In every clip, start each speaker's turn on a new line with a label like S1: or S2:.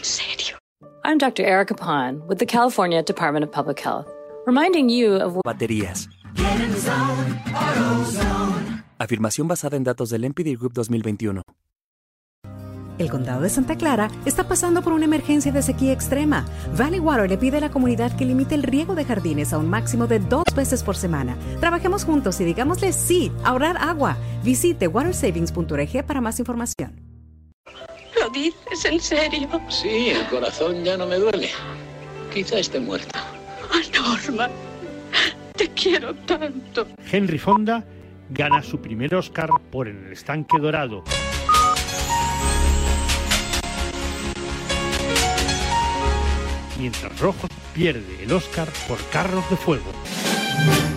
S1: En serio.
S2: I'm Dr. Erica Pond with the California Department of Public Health, reminding you of
S3: Baterías. Afirmación basada en datos del NPD Group 2021.
S4: El condado de Santa Clara está pasando por una emergencia de sequía extrema. Valley Water le pide a la comunidad que limite el riego de jardines a un máximo de dos veces por semana. Trabajemos juntos y digámosle sí, a ahorrar agua. Visite watersavings.org para más información.
S1: ¿Lo dices en serio?
S5: Sí, el corazón ya no me duele. Quizá esté muerta.
S1: Ay, Norma, te quiero tanto.
S6: Henry Fonda gana su primer Oscar por En el estanque dorado. Mientras Rojo pierde el Oscar por Carros de Fuego.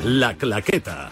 S7: La Claqueta.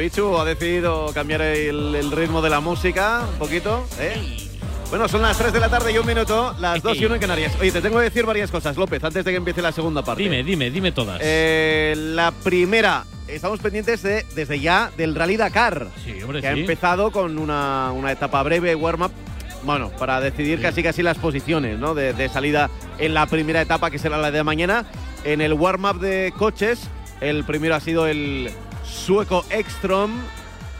S8: Javichu ha decidido cambiar el, el ritmo de la música un poquito, ¿eh? Bueno, son las 3 de la tarde y un minuto, las 2 y 1 en Canarias. Oye, te tengo que decir varias cosas, López, antes de que empiece la segunda parte.
S9: Dime, dime, dime todas.
S8: Eh, la primera, estamos pendientes de, desde ya del Rally Dakar.
S9: Sí, hombre,
S8: que ha
S9: sí.
S8: empezado con una, una etapa breve, warm-up, bueno, para decidir casi casi las posiciones ¿no? de, de salida en la primera etapa, que será la de mañana. En el warm-up de coches, el primero ha sido el sueco Ekstrom,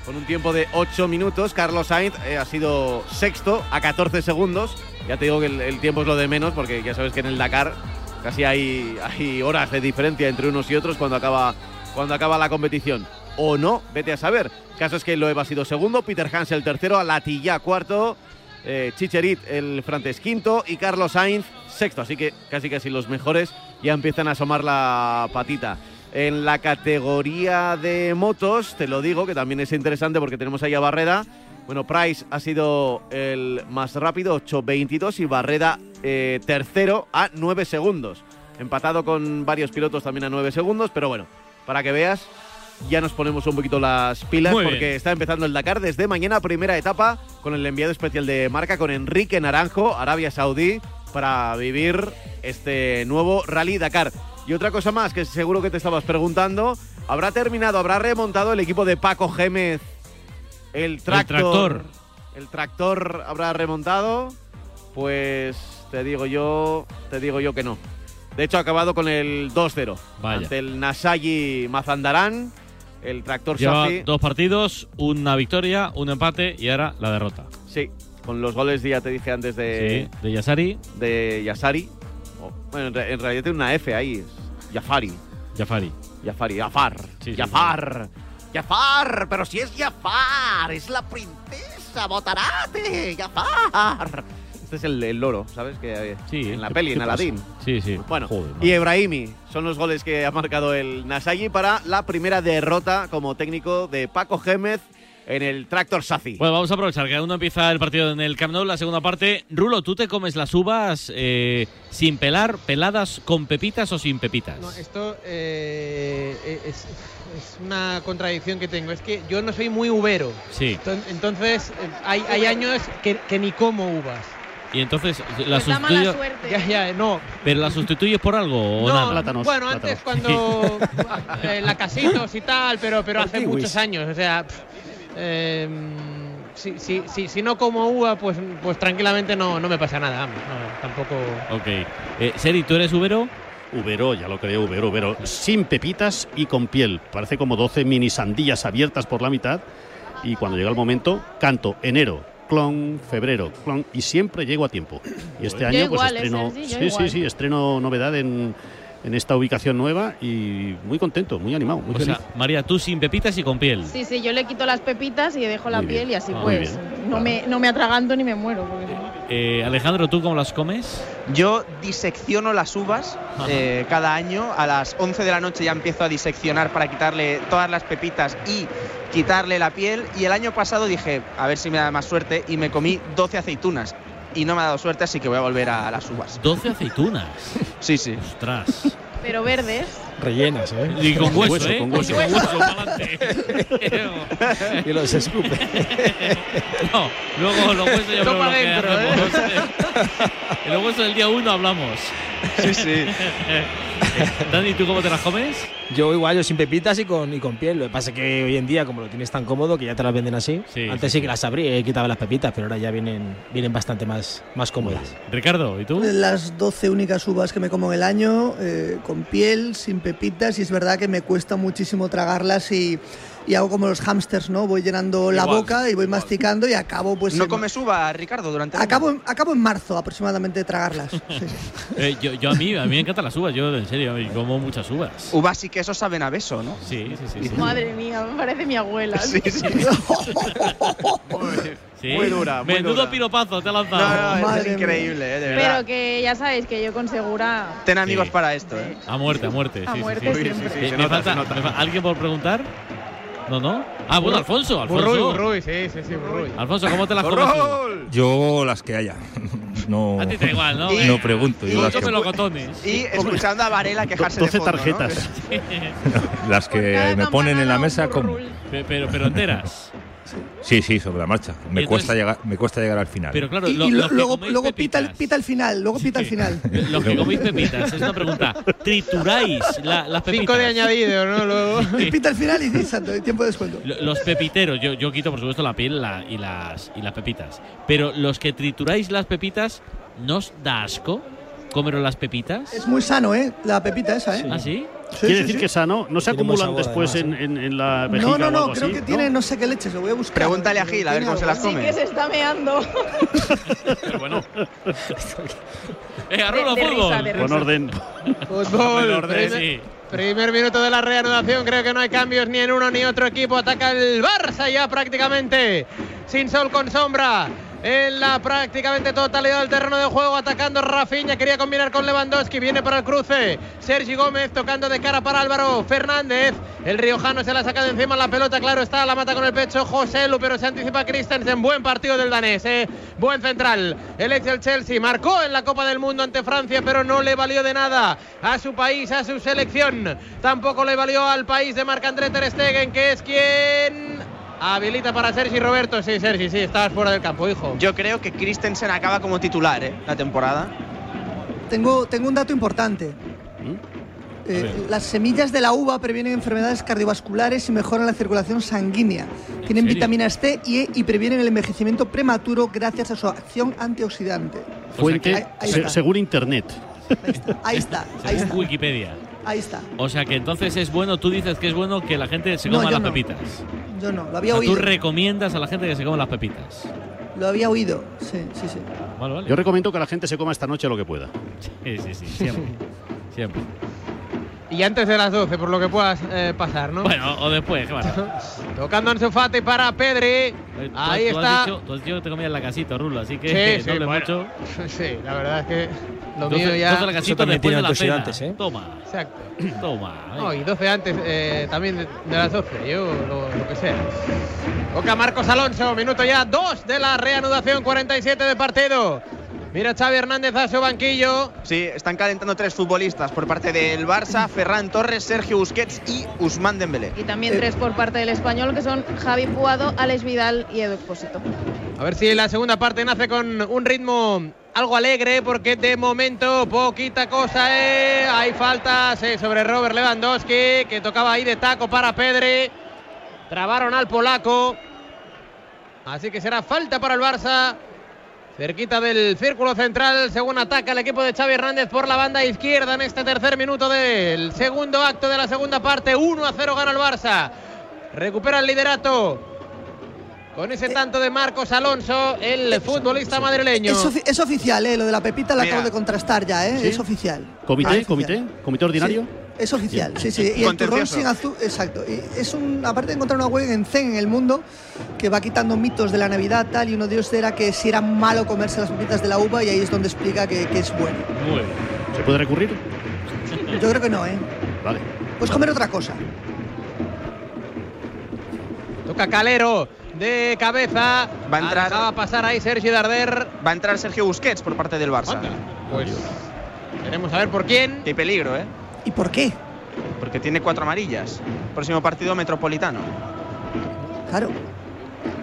S8: con un tiempo de 8 minutos. Carlos Sainz eh, ha sido sexto a 14 segundos. Ya te digo que el, el tiempo es lo de menos, porque ya sabes que en el Dakar casi hay, horas de diferencia entre unos y otros cuando acaba, cuando acaba la competición. O no, vete a saber. El caso es que Loeb ha sido segundo, Peter Hansel tercero, Alatilla cuarto, eh, Chicherit el francés quinto y Carlos Sainz sexto. Así que casi casi los mejores ya empiezan a asomar la patita. En la categoría de motos, te lo digo, que también es interesante porque tenemos ahí a Barreda. Bueno, Price ha sido el más rápido, 8.22, y Barreda eh, tercero a 9 segundos. Empatado con varios pilotos también a 9 segundos, pero bueno, para que veas, ya nos ponemos un poquito las pilas
S9: Muy
S8: porque
S9: bien.
S8: está empezando el Dakar desde mañana, primera etapa, con el enviado especial de marca, con Enrique Naranjo, Arabia Saudí, para vivir este nuevo Rally Dakar. Y otra cosa más que seguro que te estabas preguntando, ¿habrá terminado, habrá remontado el equipo de Paco Gémez el tractor?
S9: tractor.
S8: ¿El tractor habrá remontado? Pues te digo yo, te digo yo que no. De hecho, ha acabado con el 2-0
S9: Vaya.
S8: ante el Nasayi Mazandarán, el tractor
S9: Lleva
S8: Safi.
S9: dos partidos, una victoria, un empate y ahora la derrota.
S8: Sí, con los goles ya te dije antes de,
S9: Sí, de Yasari,
S8: de Yasari. Oh, bueno, en, re- en realidad tiene una F ahí, es Jafari.
S9: Jafari.
S8: Jafari, Jafar.
S9: Sí, sí,
S8: Jafar. Jafar, pero si es Jafar, es la princesa Botarate, Jafar. Este es el, el loro, ¿sabes? Que eh, en la
S9: ¿qué-
S8: peli,
S9: qué
S8: en? Aladdin.
S9: Sí, sí.
S8: Bueno,
S9: Joder,
S8: y Ebrahimi son los goles que ha marcado el Nasayi para la primera derrota como técnico de Paco Gémez en el Tractor Safi.
S9: Bueno, vamos a aprovechar que aún no empieza el partido en el Camp Nou, la segunda parte. Rulo, ¿tú te comes las uvas eh, sin pelar, peladas, con pepitas o sin pepitas?
S10: No, esto eh, es, es una contradicción que tengo. Es que yo no soy muy uvero.
S9: Sí.
S10: Enton- Entonces, eh, hay, hay años que, que ni como uvas.
S9: Y entonces, ¿la
S10: Pues da mala
S9: sustituyes?
S10: suerte. Ya, ya, no.
S9: ¿Pero la sustituyes por algo o
S10: No,
S9: nada?
S10: bueno, antes cuando eh, la casitos y tal, pero, pero hace muchos años. O sea, pff, eh, si, si, si, si no como uva, pues, pues tranquilamente no, no me pasa nada. no, tampoco.
S9: Ok. Eh, Seri, ¿tú eres ubero?
S11: Ubero, ya lo creo, Ubero, Ubero. Sin pepitas y con piel. Parece como 12 mini sandías abiertas por la mitad. Y cuando llega el momento, canto enero, clon, febrero, clon. Y siempre llego a tiempo. Y este
S12: Yo
S11: año, pues
S12: igual, ¿eh,
S11: estreno. Sí,
S12: igual.
S11: sí, sí, estreno novedad en, en esta ubicación nueva y muy contento, muy animado, muy
S9: O
S11: feliz.
S9: sea, María, tú sin pepitas y con piel.
S12: Sí, sí, yo le quito las pepitas y dejo la
S11: Muy bien.
S12: piel y así
S9: Ah,
S12: pues
S11: bien.
S12: no me, no me atraganto ni me muero. no-
S9: Eh, Alejandro, ¿tú cómo las comes?
S13: Yo disecciono las uvas eh, cada año. A las 11 de la noche ya empiezo a diseccionar para quitarle todas las pepitas y quitarle la piel. Y el año pasado dije, a ver si me da más suerte, y me comí 12 aceitunas. Y no me ha dado suerte, así que voy a volver a las uvas.
S9: 12 aceitunas.
S13: Sí, sí.
S9: Ostras.
S12: Pero verdes.
S14: Rellenas, ¿eh?
S9: Y con hueso,
S11: hueso,
S9: ¿eh?
S11: con hueso.
S9: Y con hueso.
S14: Y los escupe.
S9: no, luego los huesos ya lo que
S10: dentro,
S9: hacemos. En los huesos del día 1 hablamos.
S13: Sí, sí.
S9: Dani, ¿tú cómo te las comes?
S14: Yo igual, yo sin pepitas y con, y con piel. Lo que pasa es que hoy en día, como lo tienes tan cómodo, que ya te las venden así.
S9: Sí,
S14: Antes
S9: sí,
S14: sí, que las abrí, eh, quitaba las pepitas, pero ahora ya vienen, vienen bastante más, más cómodas.
S9: Ricardo, ¿y tú?
S15: Las 12 únicas uvas que me como en el año, eh, con piel, sin pepitas, y es verdad que me cuesta muchísimo tragarlas y, y hago como los hámsters, ¿no? Voy llenando la
S13: Igual,
S15: boca y voy masticando y acabo pues...
S13: ¿No
S15: en-
S13: comes uva, Ricardo, durante el?
S15: Acabo, en- acabo en marzo aproximadamente de tragarlas. Sí.
S9: Eh, yo, yo a mí, a mí me encantan las uvas, yo en serio, como muchas uvas.
S13: Uvas y quesos saben a beso, ¿no?
S9: Sí, sí, sí. sí.
S12: Madre mía, me parece mi abuela.
S13: Sí, sí.
S9: Sí.
S13: Muy dura, muy
S9: Menudo
S13: dura.
S9: piropazo te ha
S13: No,
S9: lanzado.
S13: no, es
S15: Madre mía.
S13: increíble, eh, de verdad.
S12: Pero que ya sabéis que yo con segura.
S13: Ten amigos
S9: Sí.
S13: para esto, ¿eh?
S9: A muerte, a muerte.
S12: A muerte siempre.
S9: ¿Alguien por preguntar? No, no. Ah, bueno, Alfonso, Alfonso.
S10: Burruy, Burruy, sí, sí, sí, Burruy.
S9: Alfonso, ¿cómo te las comes tú?
S16: Yo las que haya. No,
S9: A ti te da igual, ¿no?
S13: Y-
S16: no pregunto. Yo
S9: Tú
S16: las que,
S9: melocotones.
S13: Y escuchando a Varela quejarse
S11: 12
S13: de fondo, ¿no?
S11: tarjetas.
S16: las que me ponen en la mesa, como.
S9: Pero, pero enteras.
S16: Sí, sí, sobre la marcha. Me,
S9: entonces-
S16: cuesta, llegar, me cuesta llegar al final.
S9: Pero claro,
S15: Y,
S9: lo-
S15: y
S9: los
S15: lo-
S9: que
S15: luego, luego pita, el, pita el final, luego pita el final.
S9: Los que coméis pepitas, es una pregunta. ¿Trituráis la- las pepitas?
S10: Cinco de añadido, ¿no? Luego.
S15: Y pita el final y santo, el tiempo de descuento.
S9: Lo- Los pepiteros, yo, yo quito por supuesto la piel la- y, las, y las pepitas. Pero los que trituráis las pepitas, ¿no os da asco comeros las pepitas?
S15: Es muy sano, ¿eh? La pepita esa, ¿eh?
S9: ¿Ah, sí?
S15: Sí,
S11: Quiere
S15: sí,
S11: decir
S15: sí.
S11: que sano, no se acumulan
S14: sabor,
S11: después en,
S14: además,
S11: en- en la vejiga
S15: No, no,
S11: o algo
S15: no, creo
S11: así,
S15: que tiene no sé qué leches, lo voy a buscar.
S13: Pregúntale a Gil, a ver cómo se las
S15: algo.
S12: Sí
S13: come.
S12: que se está meando.
S9: Pero bueno. Venga, Rulo,
S12: risa,
S9: fútbol.
S11: Con orden.
S10: Fútbol.
S9: Orden, sí.
S10: primer minuto de la reanudación. Creo que no hay cambios ni en uno ni otro equipo. Ataca el Barça ya prácticamente. Sin sol con sombra. En la prácticamente totalidad del terreno de juego, atacando Rafinha, quería combinar con Lewandowski, viene para el cruce. Sergi Gómez tocando de cara para Álvaro Fernández. El riojano se la saca de encima la pelota, claro está, la mata con el pecho José Lu, pero se anticipa Christensen. Buen partido del danés, eh. buen central. El ex del Chelsea marcó en la Copa del Mundo ante Francia, pero no le valió de nada a su país, a su selección. Tampoco le valió al país de Marc-André Ter Stegen, que es quien habilita para Sergi Roberto. Sí, Sergi, sí, estabas fuera del campo, hijo.
S13: Yo creo que Christensen acaba como titular, ¿eh? La temporada.
S15: Tengo, tengo un dato importante. Eh, las semillas de la uva previenen enfermedades cardiovasculares y mejoran la circulación sanguínea. Tienen
S9: serio?
S15: vitaminas C y E y previenen el envejecimiento prematuro gracias a su acción antioxidante.
S11: Fuente,
S15: ahí- ahí
S11: se-
S15: está.
S11: según internet.
S15: Ahí está, ahí
S9: Según
S15: está,
S9: Wikipedia.
S15: Ahí está.
S9: O sea que entonces es bueno, tú dices que es bueno que la gente se coma las
S15: no.
S9: pepitas.
S15: Yo no, lo
S9: O
S15: había
S9: tú
S15: oído.
S9: recomiendas a la gente que se coma las pepitas.
S15: Lo había oído, sí, sí, sí.
S9: Vale, vale.
S11: Yo recomiendo que la gente se coma esta noche lo que pueda.
S9: Sí, sí, sí, siempre. siempre.
S10: Y antes de las 12, por lo que puedas eh, pasar, ¿no?
S9: Bueno, o después, qué.
S10: Tocando Ansu Fati para Pedri. Ahí
S9: tú
S10: está.
S9: Has dicho, tú has dicho que te comías la casita, Rulo, así que
S10: Sí, sí,
S9: no hable
S10: bueno.
S9: mucho.
S10: Sí, la verdad es que lo
S9: Doce-
S10: mío ya.
S9: doce la casita
S14: también
S9: después
S14: tiene
S9: de la cena.
S14: antioxidantes, ¿eh?
S9: Toma,
S10: Exacto.
S9: toma.
S10: No, y 12 antes eh, también de, de las 12, yo lo, lo que sea. Toca Marcos Alonso, minuto ya 2 de la reanudación, 47 de partido. Mira Xavi Hernández a su banquillo.
S13: Sí, están calentando tres futbolistas por parte del Barça, Ferran Torres, Sergio Busquets y Usman Dembélé.
S12: Y también tres por parte del español, que son Javi Puado, Alex Vidal y Edu Expósito.
S10: A ver si la segunda parte nace con un ritmo algo alegre, porque de momento poquita cosa. ¿eh? Hay faltas eh, sobre Robert Lewandowski, que tocaba ahí de taco para Pedri. Trabaron al polaco. Así que será falta para el Barça. Cerquita del círculo central, según ataca el equipo de Xavi Hernández por la banda izquierda en este tercer minuto del segundo acto de la segunda parte. 1 a 0 gana el Barça. Recupera el liderato con ese tanto de Marcos Alonso, el futbolista madrileño.
S15: Es, es oficial, ¿eh? Lo de la pepita
S10: Mira.
S15: acabo de contrastar ya, ¿eh?
S11: ¿Sí?
S15: Es oficial.
S11: ¿Comité?
S15: Es
S11: ¿Comité?
S15: oficial.
S11: ¿Comité ordinario?
S15: Es oficial, sí, sí. Y el turrón sin azúcar, exacto. Y es un, aparte de encontrar una web en Zen en el mundo que va quitando mitos de la Navidad tal y uno de ellos era que si era malo comerse las pepitas de la uva y ahí es donde explica que, que es bueno.
S9: Muy bien.
S11: ¿Se puede recurrir?
S15: Yo creo que no, ¿eh?
S11: Vale.
S15: Pues comer otra cosa.
S10: Toca Calero de cabeza.
S13: Va a entrar-
S10: Va a pasar ahí Sergi Darder.
S13: Va a entrar Sergio Busquets por parte del Barça.
S10: Pues queremos saber por quién.
S13: Qué peligro, ¿eh?
S15: ¿Y por qué?
S13: Porque tiene cuatro amarillas. Próximo partido metropolitano.
S15: Claro.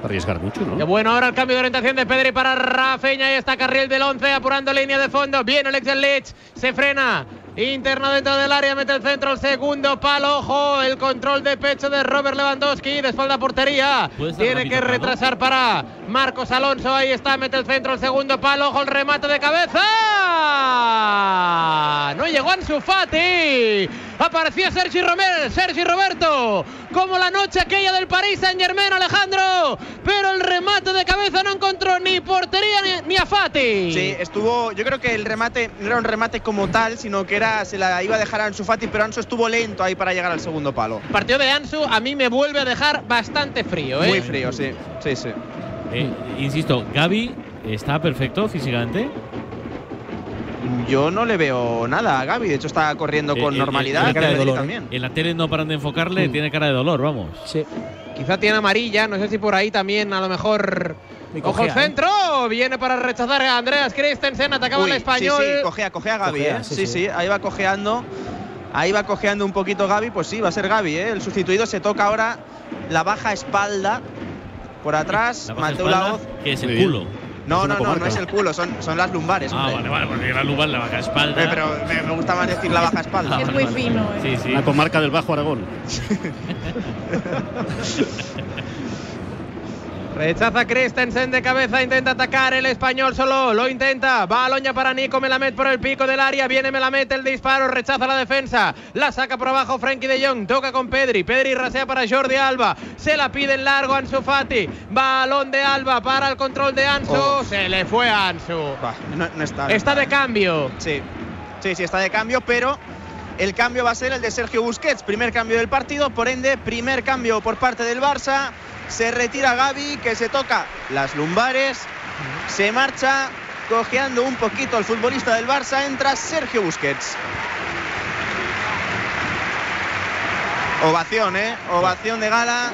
S11: Arriesgar mucho,
S10: Qué
S11: ¿no?
S10: bueno ahora el cambio de orientación de Pedri para Rafinha. Ahí está Carril del 11 apurando línea de fondo. Viene el Excel Leeds. Se frena. Interno dentro del área, mete el centro, el segundo palo, ojo, el control de pecho de Robert Lewandowski, de espalda portería. Tiene que
S9: ¿no?
S10: retrasar para Marcos Alonso, ahí está, mete el centro, el segundo palo, ojo, el remate de cabeza. No llegó Ansu Fati. Apareció Sergi Romel, Sergi Roberto, como la noche aquella del París Saint Germain, Alejandro. Pero el remate de cabeza no encontró ni portería ni, ni a Fati.
S13: Sí, estuvo. Yo creo que el remate no era un remate como tal, sino que era se la iba a dejar a Ansu Fati, pero Ansu estuvo lento ahí para llegar al segundo palo.
S10: El partido de Ansu a mí me vuelve a dejar bastante frío, ¿eh?
S13: Muy frío, sí. Sí, sí.
S9: Eh, insisto, Gaby está perfecto físicamente.
S13: Yo no le veo nada a Gaby, de hecho está corriendo
S9: Eh,
S13: con
S9: eh,
S13: normalidad.
S9: eh,
S13: Pedri
S9: eh,
S13: también.
S9: En la tele no paran de enfocarle, tiene cara de dolor, vamos.
S14: Sí.
S10: Quizá tiene amarilla, no sé si por ahí también a lo mejor.
S14: Y
S10: Ojo
S14: ¿eh?
S10: centro, viene para rechazar a Andreas Christensen, atacaba
S13: Uy,
S10: el español.
S13: Sí, sí, cojea, cojea Gaby, ¿eh?
S14: sí,
S13: Sí,
S14: sí.
S13: sí, ahí va cojeando. Ahí va cojeando un poquito Gaby, pues sí, va a ser Gaby, ¿eh? El sustituido se toca ahora la baja espalda. Por atrás,
S9: La baja
S13: Mateo
S9: espalda,
S13: Laoz.
S9: que es el culo.
S13: No, no, no, no es el culo, son, son las lumbares.
S9: Ah,
S13: hombre.
S9: vale, vale, porque la luba la baja espalda.
S13: Eh, Pero me, me gusta más decir la baja espalda.
S12: Es muy fino. ¿eh?
S9: Sí, sí.
S11: Una comarca del Bajo Aragón.
S10: Rechaza Christensen de cabeza, intenta atacar el español solo, lo intenta. Balón ya para Nico Melamed por el pico del área, viene Melamed el disparo, rechaza la defensa, la saca por abajo Frankie de Jong, toca con Pedri, Pedri rasea para Jordi Alba, se la pide en largo Ansu Fati, balón de Alba para el control de Ansu,
S13: Oh.
S10: se le fue a Ansu.
S13: Bah, no, no está.
S10: Está de cambio.
S13: Sí, sí, sí, está de cambio, pero el cambio va a ser el de Sergio Busquets. Primer cambio del partido, por ende, primer cambio por parte del Barça. Se retira Gaby, que se toca las lumbares. Se marcha cojeando un poquito el futbolista del Barça. Entra Sergio Busquets. Ovación, ¿eh? Ovación de gala.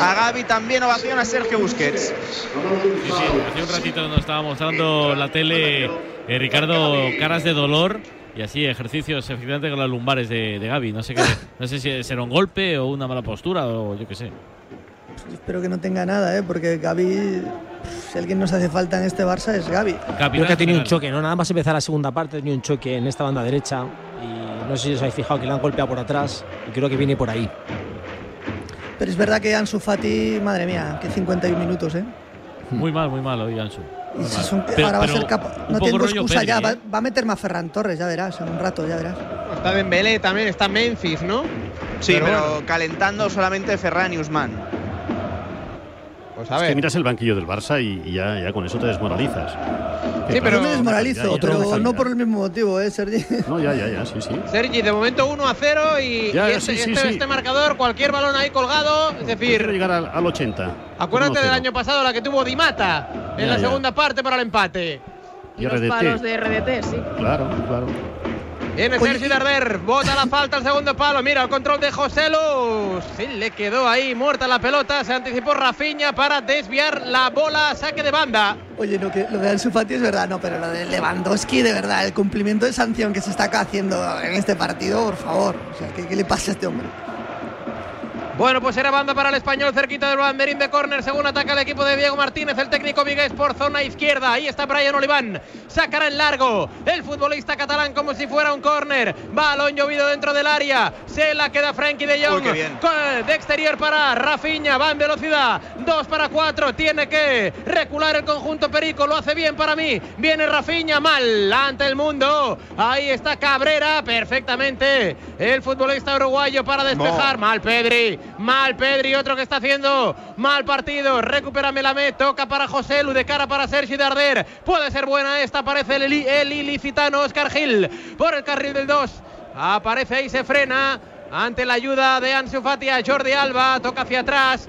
S13: A Gaby también ovación a Sergio Busquets.
S9: Sí, sí, hace un ratito nos estaba mostrando la tele eh, Ricardo caras de dolor y así ejercicios efectivamente con las lumbares de, de Gaby. No sé qué, no sé si será un golpe o una mala postura o yo qué sé.
S15: Espero que no tenga nada, ¿eh? Porque Gaby, si alguien nos hace falta en este Barça es Gaby.
S14: Creo que ha tenido un choque, ¿no? Nada más empezar la segunda parte, ha tenido un choque en esta banda derecha. Y no sé si os habéis fijado que le han golpeado por atrás. Y creo que viene por ahí.
S15: Pero es verdad que Ansu Fati, madre mía, que 51 minutos, ¿eh?
S9: Muy mal, muy mal hoy, Ansu.
S15: Son-
S9: Pero-
S15: ahora va a ser capaz.
S9: un
S15: No tengo excusa
S9: Pedri,
S15: ya.
S9: ¿eh?
S15: Va, va a meterme a Ferran Torres, ya verás, en un rato, ya verás.
S10: Está Dembélé también, está Memphis, ¿no?
S13: Sí,
S10: Pero
S13: pero,
S10: bueno.
S13: calentando solamente Ferran y Usman.
S10: Pues
S11: Es que miras el banquillo del Barça y, y ya, ya con eso te desmoralizas.
S15: Sí, pero. Yo me desmoralizo,
S11: Ya, ya,
S15: pero no por el mismo motivo, ¿eh, Sergi?
S11: No, ya, ya, ya, sí, sí.
S10: Sergi, de momento 1 a 0 y,
S11: Ya,
S10: y este,
S11: sí, sí,
S10: este-
S11: sí.
S10: este marcador, cualquier balón ahí colgado, es
S11: Quiero
S10: decir,
S11: llegar al, al 80.
S10: acuérdate del
S11: 1-0.
S10: año pasado la que tuvo Di Mata en
S11: Ya,
S10: la
S11: ya.
S10: segunda parte para el empate.
S11: Y
S12: Los
S11: RDT.
S12: palos de RDT, sí.
S11: Claro, claro.
S10: Viene Sergi Darder, bota la falta al segundo palo, mira el control de José Luz. Sí, le quedó ahí muerta la pelota, se anticipó Rafinha para desviar la bola, saque de banda.
S15: Oye, no, que lo de Ansu Fati es verdad, no, pero lo de Lewandowski, de verdad, el cumplimiento de sanción que se está haciendo en este partido, por favor. O sea, ¿qué, qué le pasa a este hombre?
S10: Bueno, pues era banda para el español cerquita del banderín de córner, según ataca el equipo de Diego Martínez, el técnico vigués por zona izquierda. Ahí está Brian Oliván, sacará en largo el futbolista catalán como si fuera un córner. Balón llovido dentro del área, se la queda Frankie de Jong.
S13: Uy,
S10: de exterior para Rafinha, va en velocidad, 2 para 4, tiene que recular el conjunto Perico, lo hace bien para mí. Viene Rafinha mal ante el mundo. Ahí está Cabrera perfectamente. El futbolista uruguayo para despejar.
S13: No.
S10: Mal Pedri. Mal Pedri, otro que está haciendo mal partido. Recupera Melamed, toca para José Lu, de cara para Sergi Darder. Puede ser buena esta, aparece el, el ilicitano Oscar Gil por el carril del 2. Aparece y se frena ante la ayuda de Ansu Fati a Jordi Alba. Toca hacia atrás.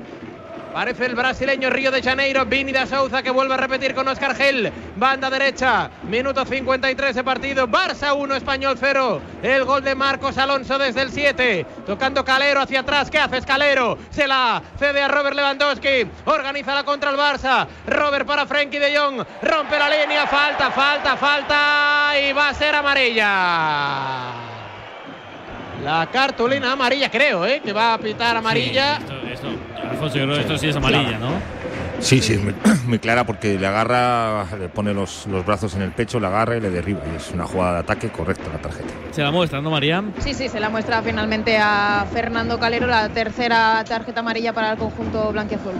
S10: Parece el brasileño Río de Janeiro, Vini da Souza que vuelve a repetir con Oscar Gel. Banda derecha, minuto 53 de partido. Barça 1, Español 0. El gol de Marcos Alonso desde el 7. Tocando Calero hacia atrás. ¿Qué haces, Calero? Se la cede a Robert Lewandowski. Organiza la contra el Barça. Robert para Frenkie de Jong. Rompe la línea. Falta, falta, falta. Y va a ser amarilla. La cartulina amarilla, creo, ¿eh? Que va a pitar amarilla.
S9: Esto, Alfonso, yo creo que esto sí es amarilla, ¿no?
S16: Sí, sí, es muy, muy clara porque le agarra, le pone los, los brazos en el pecho, le agarra y le derriba. Y es una jugada de ataque correcta la tarjeta.
S9: Se la muestra, ¿no, María?
S12: Sí, sí, se la muestra finalmente a Fernando Calero, la tercera tarjeta amarilla para el conjunto blanquiazul.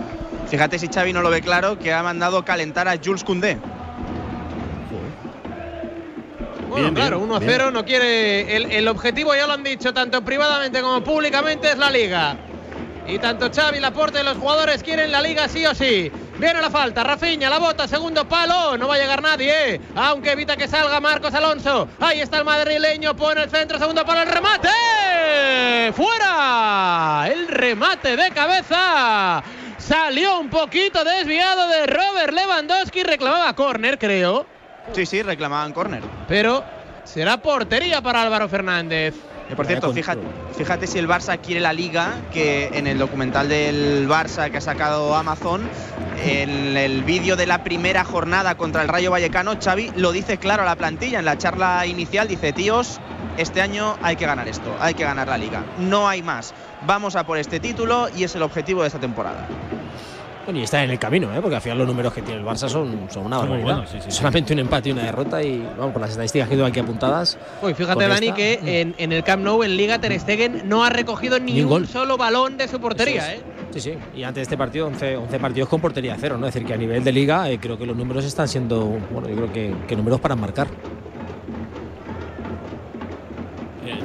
S13: Fíjate si Xavi no lo ve claro, que ha mandado calentar a Jules Koundé.
S10: Bueno,
S13: Bien,
S10: claro,
S13: bien,
S10: 1-0
S13: bien.
S10: no quiere. El, el objetivo, ya lo han dicho, tanto privadamente como públicamente, es la liga. Y tanto Xavi, Laporte y los jugadores quieren la liga sí o sí. Viene la falta, Rafinha, la bota, segundo palo, no va a llegar nadie, ¿eh? aunque evita que salga Marcos Alonso. Ahí está el madrileño, pone el centro, segundo palo, el remate. ¡Fuera! El remate de cabeza. Salió un poquito desviado de Robert Lewandowski, reclamaba córner, creo.
S13: Sí, sí, reclamaban córner.
S10: Pero será portería para Álvaro Fernández.
S13: Que, por cierto, fíjate, fíjate si el Barça quiere la liga, que en el documental del Barça que ha sacado Amazon, en el vídeo de la primera jornada contra el Rayo Vallecano, Xavi lo dice claro a la plantilla. En la charla inicial dice, tíos, este año hay que ganar esto, hay que ganar la liga. No hay más. Vamos a por este título y es el objetivo de esta temporada.
S14: Bueno, y está en el camino, ¿eh? porque al final los números que tiene el Barça son, son una barbaridad.
S9: buenos, sí, sí, sí.
S14: Solamente un empate y una derrota y vamos, con las estadísticas que tengo aquí apuntadas.
S10: Uy, fíjate, Dani,
S14: esta-
S10: que en, en el Camp Nou, en Liga, Ter Stegen no ha recogido ni,
S14: Ni un gol.
S10: solo balón de su portería. ¿eh?
S14: Sí, sí. Y antes de este partido, 11, 11 partidos con portería cero, ¿no? Es decir, que a nivel de liga eh, creo que los números están siendo, bueno, yo creo que, que números para marcar.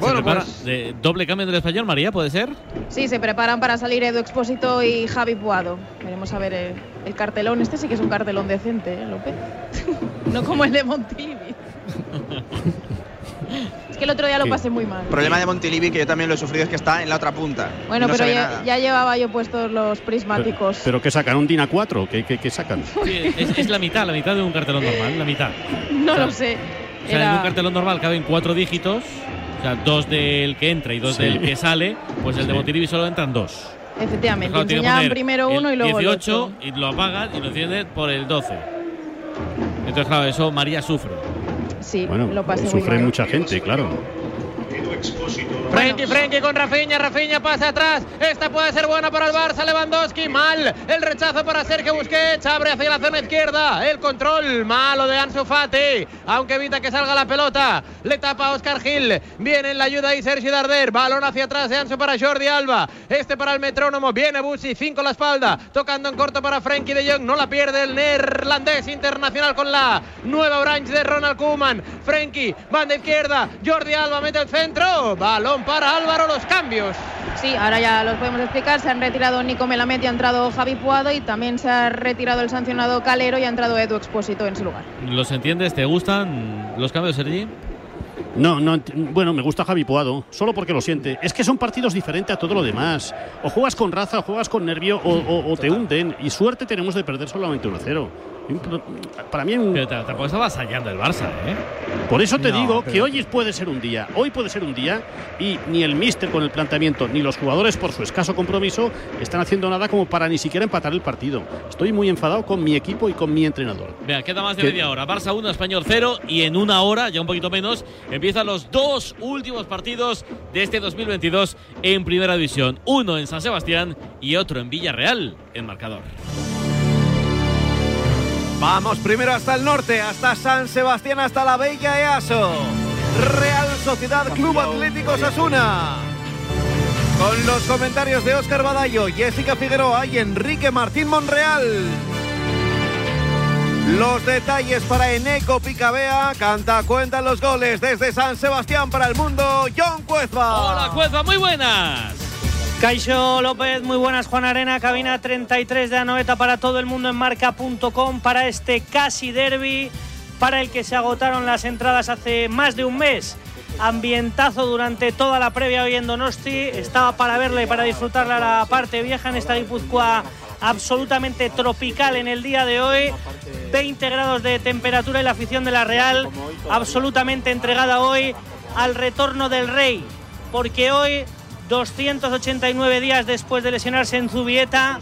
S9: Eh, ¿se
S10: Bueno,
S9: prepara
S10: pues-
S9: de doble cambio del español, María, ¿puede ser?
S12: Sí, se preparan para salir Edu Expósito y Javi Puado. Veremos a ver el, el cartelón. Este sí que es un cartelón decente, ¿eh, López? no como el de Montilivi. es que el otro día lo pasé muy mal.
S13: El problema de Montilivi, que yo también lo he sufrido, es que está en la otra punta.
S12: Bueno,
S13: no
S12: pero ya, ya llevaba yo puestos los prismáticos.
S11: ¿Pero qué sacan? ¿Un DINA 4? ¿Qué, qué, qué sacan?
S9: Sí, es, es la mitad, la mitad de un cartelón normal, la mitad.
S12: no lo sé.
S9: O sea, en
S12: Era-
S9: un cartelón normal caben cuatro dígitos, o sea, dos del que entra y dos
S11: Sí.
S9: del que sale, pues el de. Montilivi solo entran dos.
S12: Efectivamente,
S9: Claro,
S12: enseñaban primero uno y luego el
S9: 18
S12: otro.
S9: y lo apagan y lo encienden por el 12. Entonces, claro, eso María sufre.
S12: Sí,
S11: Bueno,
S12: lo pasé muy
S11: sufre
S12: mal.
S11: mucha gente, claro.
S10: Frenkie, Frenkie con Rafinha, Rafinha pasa atrás. Esta puede ser buena para el Barça, Lewandowski, mal. El rechazo para Sergio Busquets, abre hacia la zona izquierda. El control, malo de Ansu Fati, aunque evita que salga la pelota. Le tapa a Oscar Gil, viene en la ayuda ahí Sergio Darder. Balón hacia atrás de Ansu para Jordi Alba. Este para el metrónomo, viene Busi, 5 la espalda. Tocando en corto para Frenkie de Jong, no la pierde el neerlandés internacional con la nueva branch de Ronald Koeman. Frenkie, banda izquierda, Jordi Alba mete el centro. Balón para Álvaro, los cambios.
S12: Sí, ahora ya los podemos explicar. Se han retirado Nico Melamed y ha entrado Javi Puado y también se ha retirado el sancionado Calero y ha entrado Edu Expósito en su lugar.
S9: ¿Los entiendes? ¿Te gustan los cambios, Sergi?
S11: No, no, bueno, me gusta Javi Puado, solo porque lo siente. Es que son partidos diferentes a todo lo demás. O juegas con raza, o juegas con nervio, o, o- o te hunden. Y suerte tenemos de perder solamente 1-0. Para mí, un-
S9: Pero tampoco estaba asallando el Barça, ¿eh?
S11: por eso te
S9: No,
S11: digo
S9: pero-
S11: que hoy puede ser un día. Hoy puede ser un día y ni el míster con el planteamiento, ni los jugadores por su escaso compromiso están haciendo nada como para ni siquiera empatar el partido. Estoy muy enfadado con mi equipo y con mi entrenador.
S9: Vea, queda más de
S11: ¿Qué?
S9: media hora. Barça 1, Español 0 y en una hora, ya un poquito menos, empiezan los dos últimos partidos de este 2022 en Primera División. Uno en San Sebastián y otro en Villarreal, en marcador.
S8: Vamos primero hasta el norte, hasta San Sebastián, hasta la Bella EASO. Real Sociedad Club Atlético Sasuna. Con los comentarios de Óscar Badallo, Jessica Figueroa y Enrique Martín Monreal. Los detalles para Eneco Picabea, canta cuenta los goles desde San Sebastián para el mundo, John Cuezba.
S9: Hola, Cuezba, muy buenas.
S17: Caixo López, muy buenas. Juan Arena, cabina 33 de Anoeta para todo el mundo en marca.com para este casi derby para el que se agotaron las entradas hace más de un mes. Ambientazo durante toda la previa hoy en Donosti. Estaba para verla y para disfrutarla la parte vieja en esta Guipúzcoa absolutamente tropical en el día de hoy. 20 grados de temperatura y la afición de la Real absolutamente entregada hoy al retorno del Rey. Porque hoy 289 días después de lesionarse en Zubieta,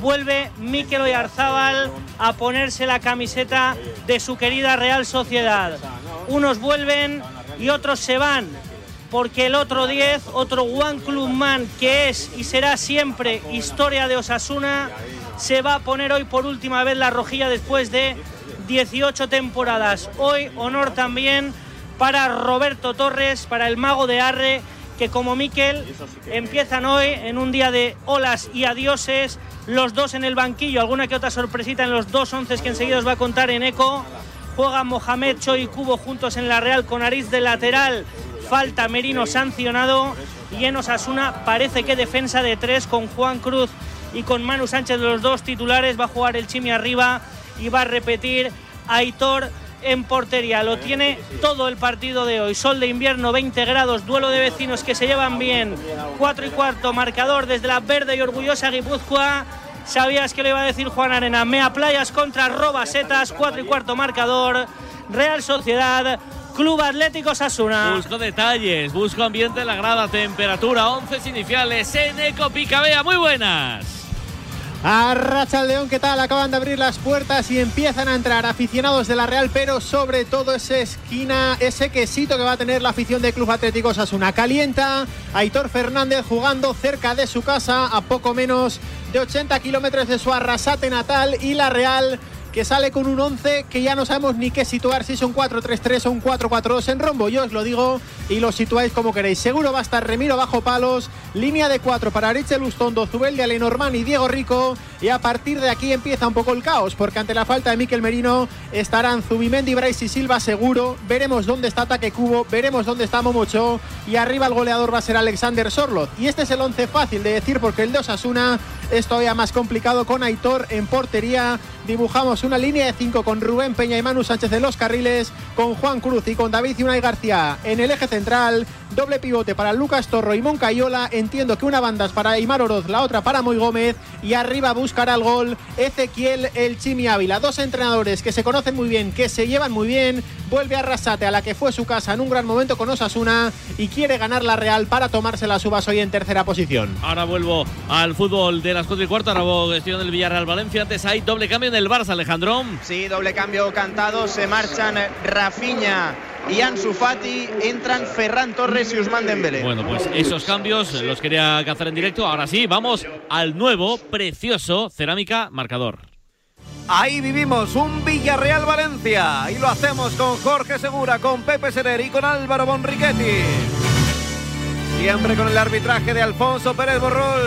S17: vuelve Mikel Oyarzábal a ponerse la camiseta de su querida Real Sociedad. Unos vuelven y otros se van, porque el otro 10, otro One Club Man que es y será siempre historia de Osasuna, se va a poner hoy por última vez la rojilla después de 18 temporadas. Hoy honor también para Roberto Torres, para el mago de Arre que como Miquel empiezan hoy en un día de olas y adioses, los dos en el banquillo, alguna que otra sorpresita en los dos once que enseguida os va a contar en eco. Juegan Mohamed, Cho y Cubo juntos en la Real con nariz de lateral. Falta Merino sancionado y en Osasuna parece que defensa de tres con Juan Cruz y con Manu Sánchez los dos titulares. Va a jugar el Chimi arriba y va a repetir Aitor en portería. Lo tiene todo el partido de hoy. Sol de invierno, 20 grados, duelo de vecinos que se llevan bien. 4 y cuarto, marcador desde la verde y orgullosa Guipúzcoa. Sabías que le iba a decir Juan Arena. Mea Playas contra Robasetas, 4 y cuarto marcador. Real Sociedad. Club Atlético Sasuna.
S9: Busco detalles, busco ambiente en la grada, temperatura, 11 iniciales en Eco Picabea. Muy buenas.
S18: Arracha el León, ¿qué tal? Acaban de abrir las puertas y empiezan a entrar aficionados de la Real, pero sobre todo esa esquina, ese quesito que va a tener la afición de Club Atlético Sasuna. Calienta Aitor Fernández jugando cerca de su casa, a poco menos de 80 kilómetros de su arrasate natal y la Real que sale con un 11 que ya no sabemos ni qué situar, si son 4-3-3 o un 4-4-2 en rombo. Yo os lo digo y lo situáis como queréis. Seguro va a estar Remiro bajo palos, línea de 4 para Richel Lustondo, Zubeldia, Lenormand y Diego Rico. Y a partir de aquí empieza un poco el caos, porque ante la falta de Miquel Merino estarán Zubimendi, Bryce y Silva seguro. Veremos dónde está Ataque Cubo, veremos dónde está Momocho. Y arriba el goleador va a ser Alexander Sorloth. Y este es el 11 fácil de decir, porque el de Osasuna es todavía más complicado con Aitor en portería. Dibujamos una línea de 5 con Rubén Peña y Manu Sánchez en los carriles, con Juan Cruz y con David Unai García en el eje central. Doble pivote para Lucas Torro y Moncayola. Entiendo que una banda es para Aymar Oroz, la otra para Moy Gómez. Y arriba buscará el gol Ezequiel El Chimi Ávila. Dos entrenadores que se conocen muy bien, que se llevan muy bien. Vuelve a Rasate, a la que fue su casa en un gran momento con Osasuna. Y quiere ganar la Real para tomarse la subas hoy en tercera posición.
S9: Ahora vuelvo al fútbol de las 4 y cuarto. Ahora gestión del Villarreal Valencia. Antes hay doble cambio en el Barça, Alejandro.
S13: Sí, doble cambio cantado. Se marchan Rafiña y Ansu Fati. Entran Ferran Torres y Usman Dembélé.
S9: Bueno, pues esos cambios los quería cazar en directo. Ahora sí, vamos al nuevo, precioso Cerámica Marcador.
S8: Ahí vivimos un Villarreal Valencia y lo hacemos con Jorge Segura, con Pepe Serer y con Álvaro Bonriquetti. Siempre con el arbitraje de Alfonso Pérez Borrol.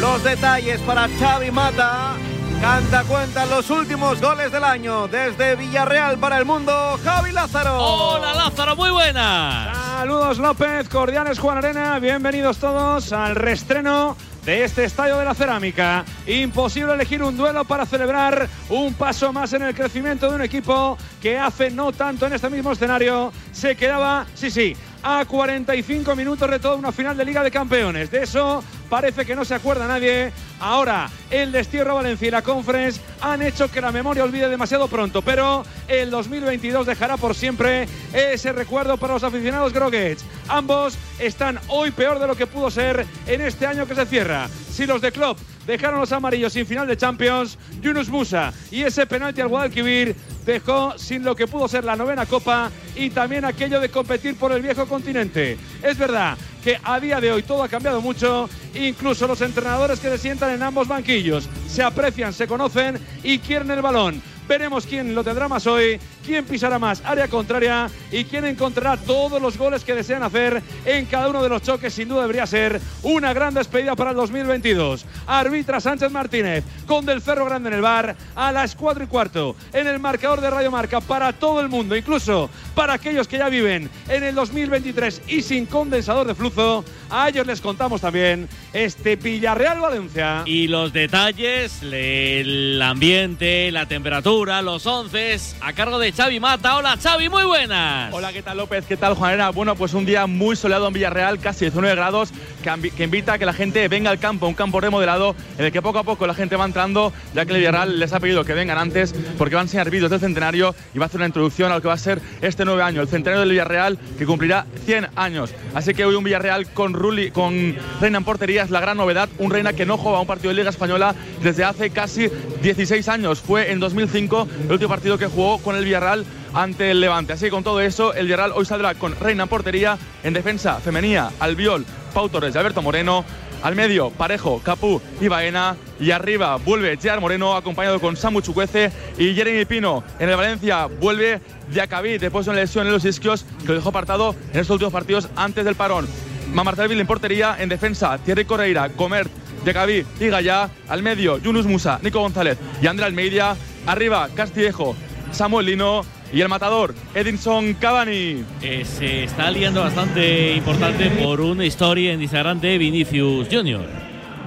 S8: Los detalles para Xavi Mata. Canta cuenta los últimos goles del año desde Villarreal para el mundo, Javi Lázaro.
S9: Hola Lázaro, muy buenas.
S19: Saludos López, cordiales Juan Arena, bienvenidos todos al restreno de este estadio de la cerámica. Imposible elegir un duelo para celebrar un paso más en el crecimiento de un equipo que hace no tanto en este mismo escenario se quedaba, sí, sí, a 45 minutos de toda una final de Liga de Campeones. De eso parece que no se acuerda nadie. Ahora, el destierro Valencia y la Conference han hecho que la memoria olvide demasiado pronto, pero el 2022 dejará por siempre ese recuerdo para los aficionados groguets. Ambos están hoy peor de lo que pudo ser en este año que se cierra. Si los de Klopp dejaron los amarillos sin final de Champions, Yunus Musa y ese penalti al Guadalquivir dejó sin lo que pudo ser la novena copa y también aquello de competir por el viejo continente. Es verdad que a día de hoy todo ha cambiado mucho, incluso los entrenadores que se sientan en ambos banquillos se aprecian, se conocen y quieren el balón. Veremos quién lo tendrá más hoy, quién pisará más área contraria y quién encontrará todos los goles que desean hacer en cada uno de los choques. Sin duda debería ser una gran despedida para el 2022. Arbitra Sánchez Martínez con Del Cerro Grande en el bar a las 4 y cuarto en el marcador de Radio Marca para todo el mundo, incluso para aquellos que ya viven en el 2023 y sin condensador de flujo. A ellos les contamos también este Villarreal Valencia.
S9: Y los detalles, el ambiente, la temperatura, los once, a cargo de Xavi Mata. Hola Xavi, muy buenas.
S20: Hola, ¿qué tal López? ¿Qué tal Juanera? Bueno, pues un día muy soleado en Villarreal, casi 19 grados, que, invita a que la gente venga al campo, un campo remodelado en el que poco a poco la gente va entrando, ya que el Villarreal les ha pedido que vengan antes porque van a enseñar vídeos del centenario y va a hacer una introducción a lo que va a ser este nueve año, el centenario del Villarreal que cumplirá 100 años. Así que hoy un Villarreal con Rulli, con Reina en portería es la gran novedad, un Reina que no juega un partido de Liga Española desde hace casi 16 años. Fue en 2005 el último partido que jugó con el Villarreal ante el Levante. Así que con todo eso, el Villarreal hoy saldrá con Reina portería, en defensa femenina, Albiol, Pau Torres y Alberto Moreno. Al medio, Parejo, Capú y Baena. Y arriba vuelve Gerard Moreno, acompañado con Samu Chucuece y Jeremy Pino. En el Valencia vuelve Diacabí, después de una lesión en los isquios que lo dejó apartado en estos últimos partidos antes del parón. Mamartelville en portería, en defensa, Thierry Correira, Comert, Diacabí y Gallá. Al medio, Yunus Musa, Nico González y André Almeida. Arriba, Castillejo, Samuel Lino y el matador, Edinson Cavani.
S9: Eh, se está liando bastante importante por una historia en Instagram de Vinicius Junior.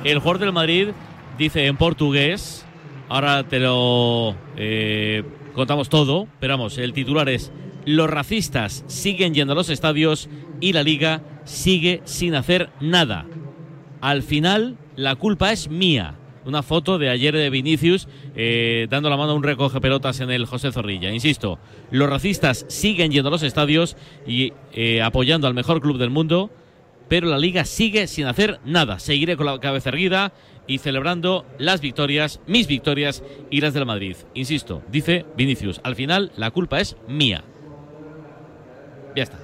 S9: El jugador del Madrid dice en portugués, ahora te lo eh, contamos todo, pero vamos, el titular es los racistas siguen yendo a los estadios y la liga sigue sin hacer nada. Al final, la culpa es mía. Una foto de ayer de Vinicius eh, dando la mano a un recoge pelotas en el José Zorrilla. Insisto, los racistas siguen yendo a los estadios y eh, apoyando al mejor club del mundo, pero la liga sigue sin hacer nada. Seguiré con la cabeza erguida y celebrando las victorias, mis victorias y las del Madrid. Insisto, dice Vinicius, al final la culpa es mía. Ya está.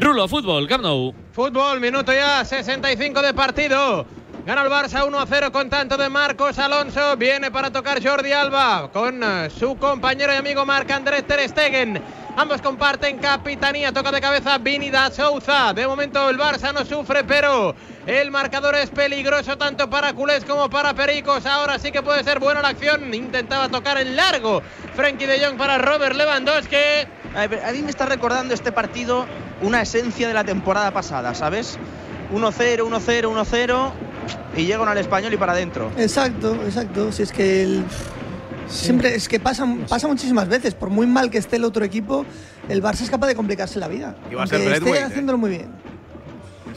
S9: Rulo, fútbol, Camp.
S10: Fútbol, minuto ya, 65 de partido. Gana el Barça 1 a 0 con tanto de Marcos Alonso. Viene para tocar Jordi Alba con eh, su compañero y amigo Marc Andrés Ter Stegen. Ambos comparten capitanía. Toca de cabeza Vini da Souza. De momento el Barça no sufre, pero el marcador es peligroso tanto para culés como para pericos. Ahora sí que puede ser buena la acción. Intentaba tocar en largo. Frenkie de Jong para Robert Lewandowski.
S13: A mí me está recordando este partido una esencia de la temporada pasada, ¿sabes? 1-0, 1-0, 1-0 y llegan al español y para adentro.
S15: Exacto, exacto. Si es que el- siempre es que pasa, pasa muchísimas veces. Por muy mal que esté el otro equipo, el Barça es capaz de complicarse la vida.
S8: Y va a ser
S15: esté
S8: Braithwaite, ¿eh?
S15: haciéndolo muy bien.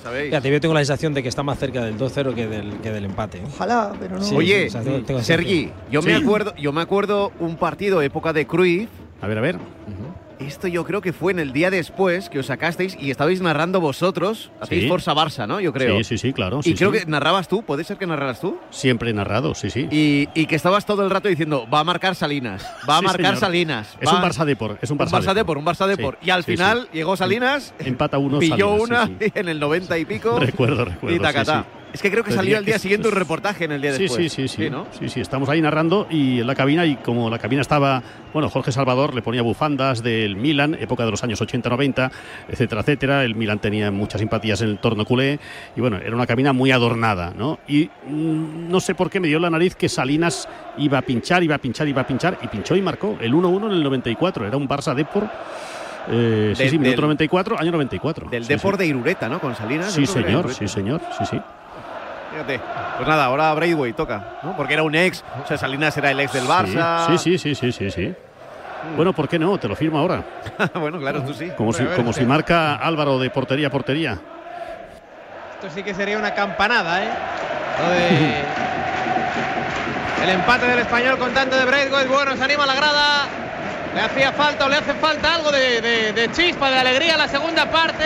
S8: ¿Sabéis?
S14: Fíjate, yo tengo la sensación de que está más cerca del 2-0 que del, que del empate. ¿eh?
S15: Ojalá, pero no.
S14: Sí,
S8: Oye,
S14: o sea, tengo- tengo esa
S8: Sergi, yo me
S14: Sí.
S8: acuerdo, yo me acuerdo un partido época de Cruyff.
S11: A ver, a ver.
S8: Esto yo creo que fue en el día después que os sacasteis y estabais narrando vosotros. Hacéis
S11: Sí.
S8: Forza Barça, ¿no? Yo creo.
S11: Sí, sí, sí, claro.
S8: y creo
S11: sí.
S8: que narrabas tú, ¿puede ser que narraras tú?
S11: Siempre narrado, sí, sí.
S8: Y, y que estabas todo el rato diciendo, va a marcar Salinas, va a marcar
S11: señor.
S8: Salinas.
S11: Es
S8: va-
S11: un Barça Depor, es un Barça,
S8: Depor, un Barça Depor. Y al final llegó Salinas,
S11: Empata uno.
S8: pilló
S11: Salinas,
S8: una en el 90 y pico.
S11: Recuerdo, recuerdo.
S8: Y tacatá.
S11: Sí, sí.
S8: Es que creo que salió al día siguiente un reportaje en el día
S11: Sí,
S8: después.
S11: sí, sí, sí.
S8: ¿no?
S11: Sí, sí, estamos ahí narrando y en la cabina y como la cabina estaba, bueno, Jorge Salvador le ponía bufandas del Milan, época de los años 80-90, etcétera, etcétera. El Milan tenía muchas simpatías en el torno culé y bueno, era una cabina muy adornada, ¿no? Y mm, no sé por qué me dio la nariz que Salinas iba a pinchar, iba a pinchar, iba a pinchar y pinchó y marcó el 1-1 en el 94. Era un Barça Depor. Eh, sí,
S8: Del-
S11: sí, minuto
S8: del-
S11: 94, año 94.
S8: Del
S11: Sí,
S8: Depor
S11: sí.
S8: de Irureta, ¿no? Con Salinas.
S11: Sí, señor, sí, señor, sí, sí.
S8: Fíjate. Pues nada, ahora Braithwaite toca, ¿no? Porque era un ex. O sea, Salinas era el ex del Barça.
S11: Sí, sí, sí, sí, sí, sí. Bueno, ¿por qué no? Te lo firmo ahora.
S8: bueno, claro, tú sí.
S11: Como, si,
S10: ver,
S11: como
S10: sí.
S11: si marca Álvaro de portería a portería.
S10: Esto sí que sería una campanada, ¿eh? De- El empate del español con tanto de Braithwaite. Bueno, se anima la grada. Le hacía falta o le hace falta algo de, de- de chispa, de alegría la segunda parte.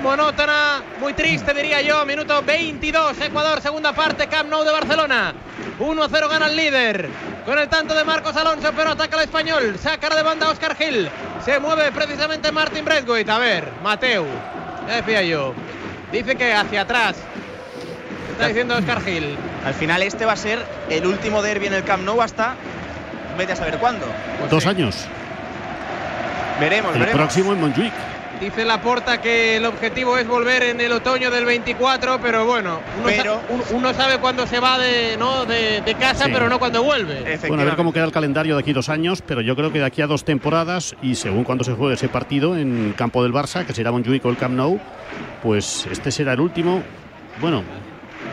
S10: Monótona, muy triste diría yo. Minuto 22, Ecuador, segunda parte, Camp Nou de Barcelona. 1-0 gana el líder. Con el tanto de Marcos Alonso, pero ataca el español. Saca de banda Oscar Gil. Se mueve precisamente Martin Braithwaite. A ver, Mateu. Ya decía yo. Dice que hacia atrás. Está diciendo Oscar Gil.
S13: Al final este va a ser el último derby en el Camp Nou hasta vete a saber cuándo.
S11: Dos años.
S13: Veremos,
S11: El
S13: veremos.
S11: próximo en Montjuic.
S10: Dice Laporta que el objetivo es volver en el otoño del 24, pero bueno, uno,
S13: Pero-
S10: sa- un- uno sabe cuándo se va de, ¿no? de, de casa,
S11: Sí.
S10: pero no cuando vuelve.
S11: Bueno, a ver cómo queda el calendario de aquí dos años, pero yo creo que de aquí a dos temporadas y según cuando se juegue ese partido en campo del Barça, que será Montjuic o el Camp Nou, pues este será el último. Bueno,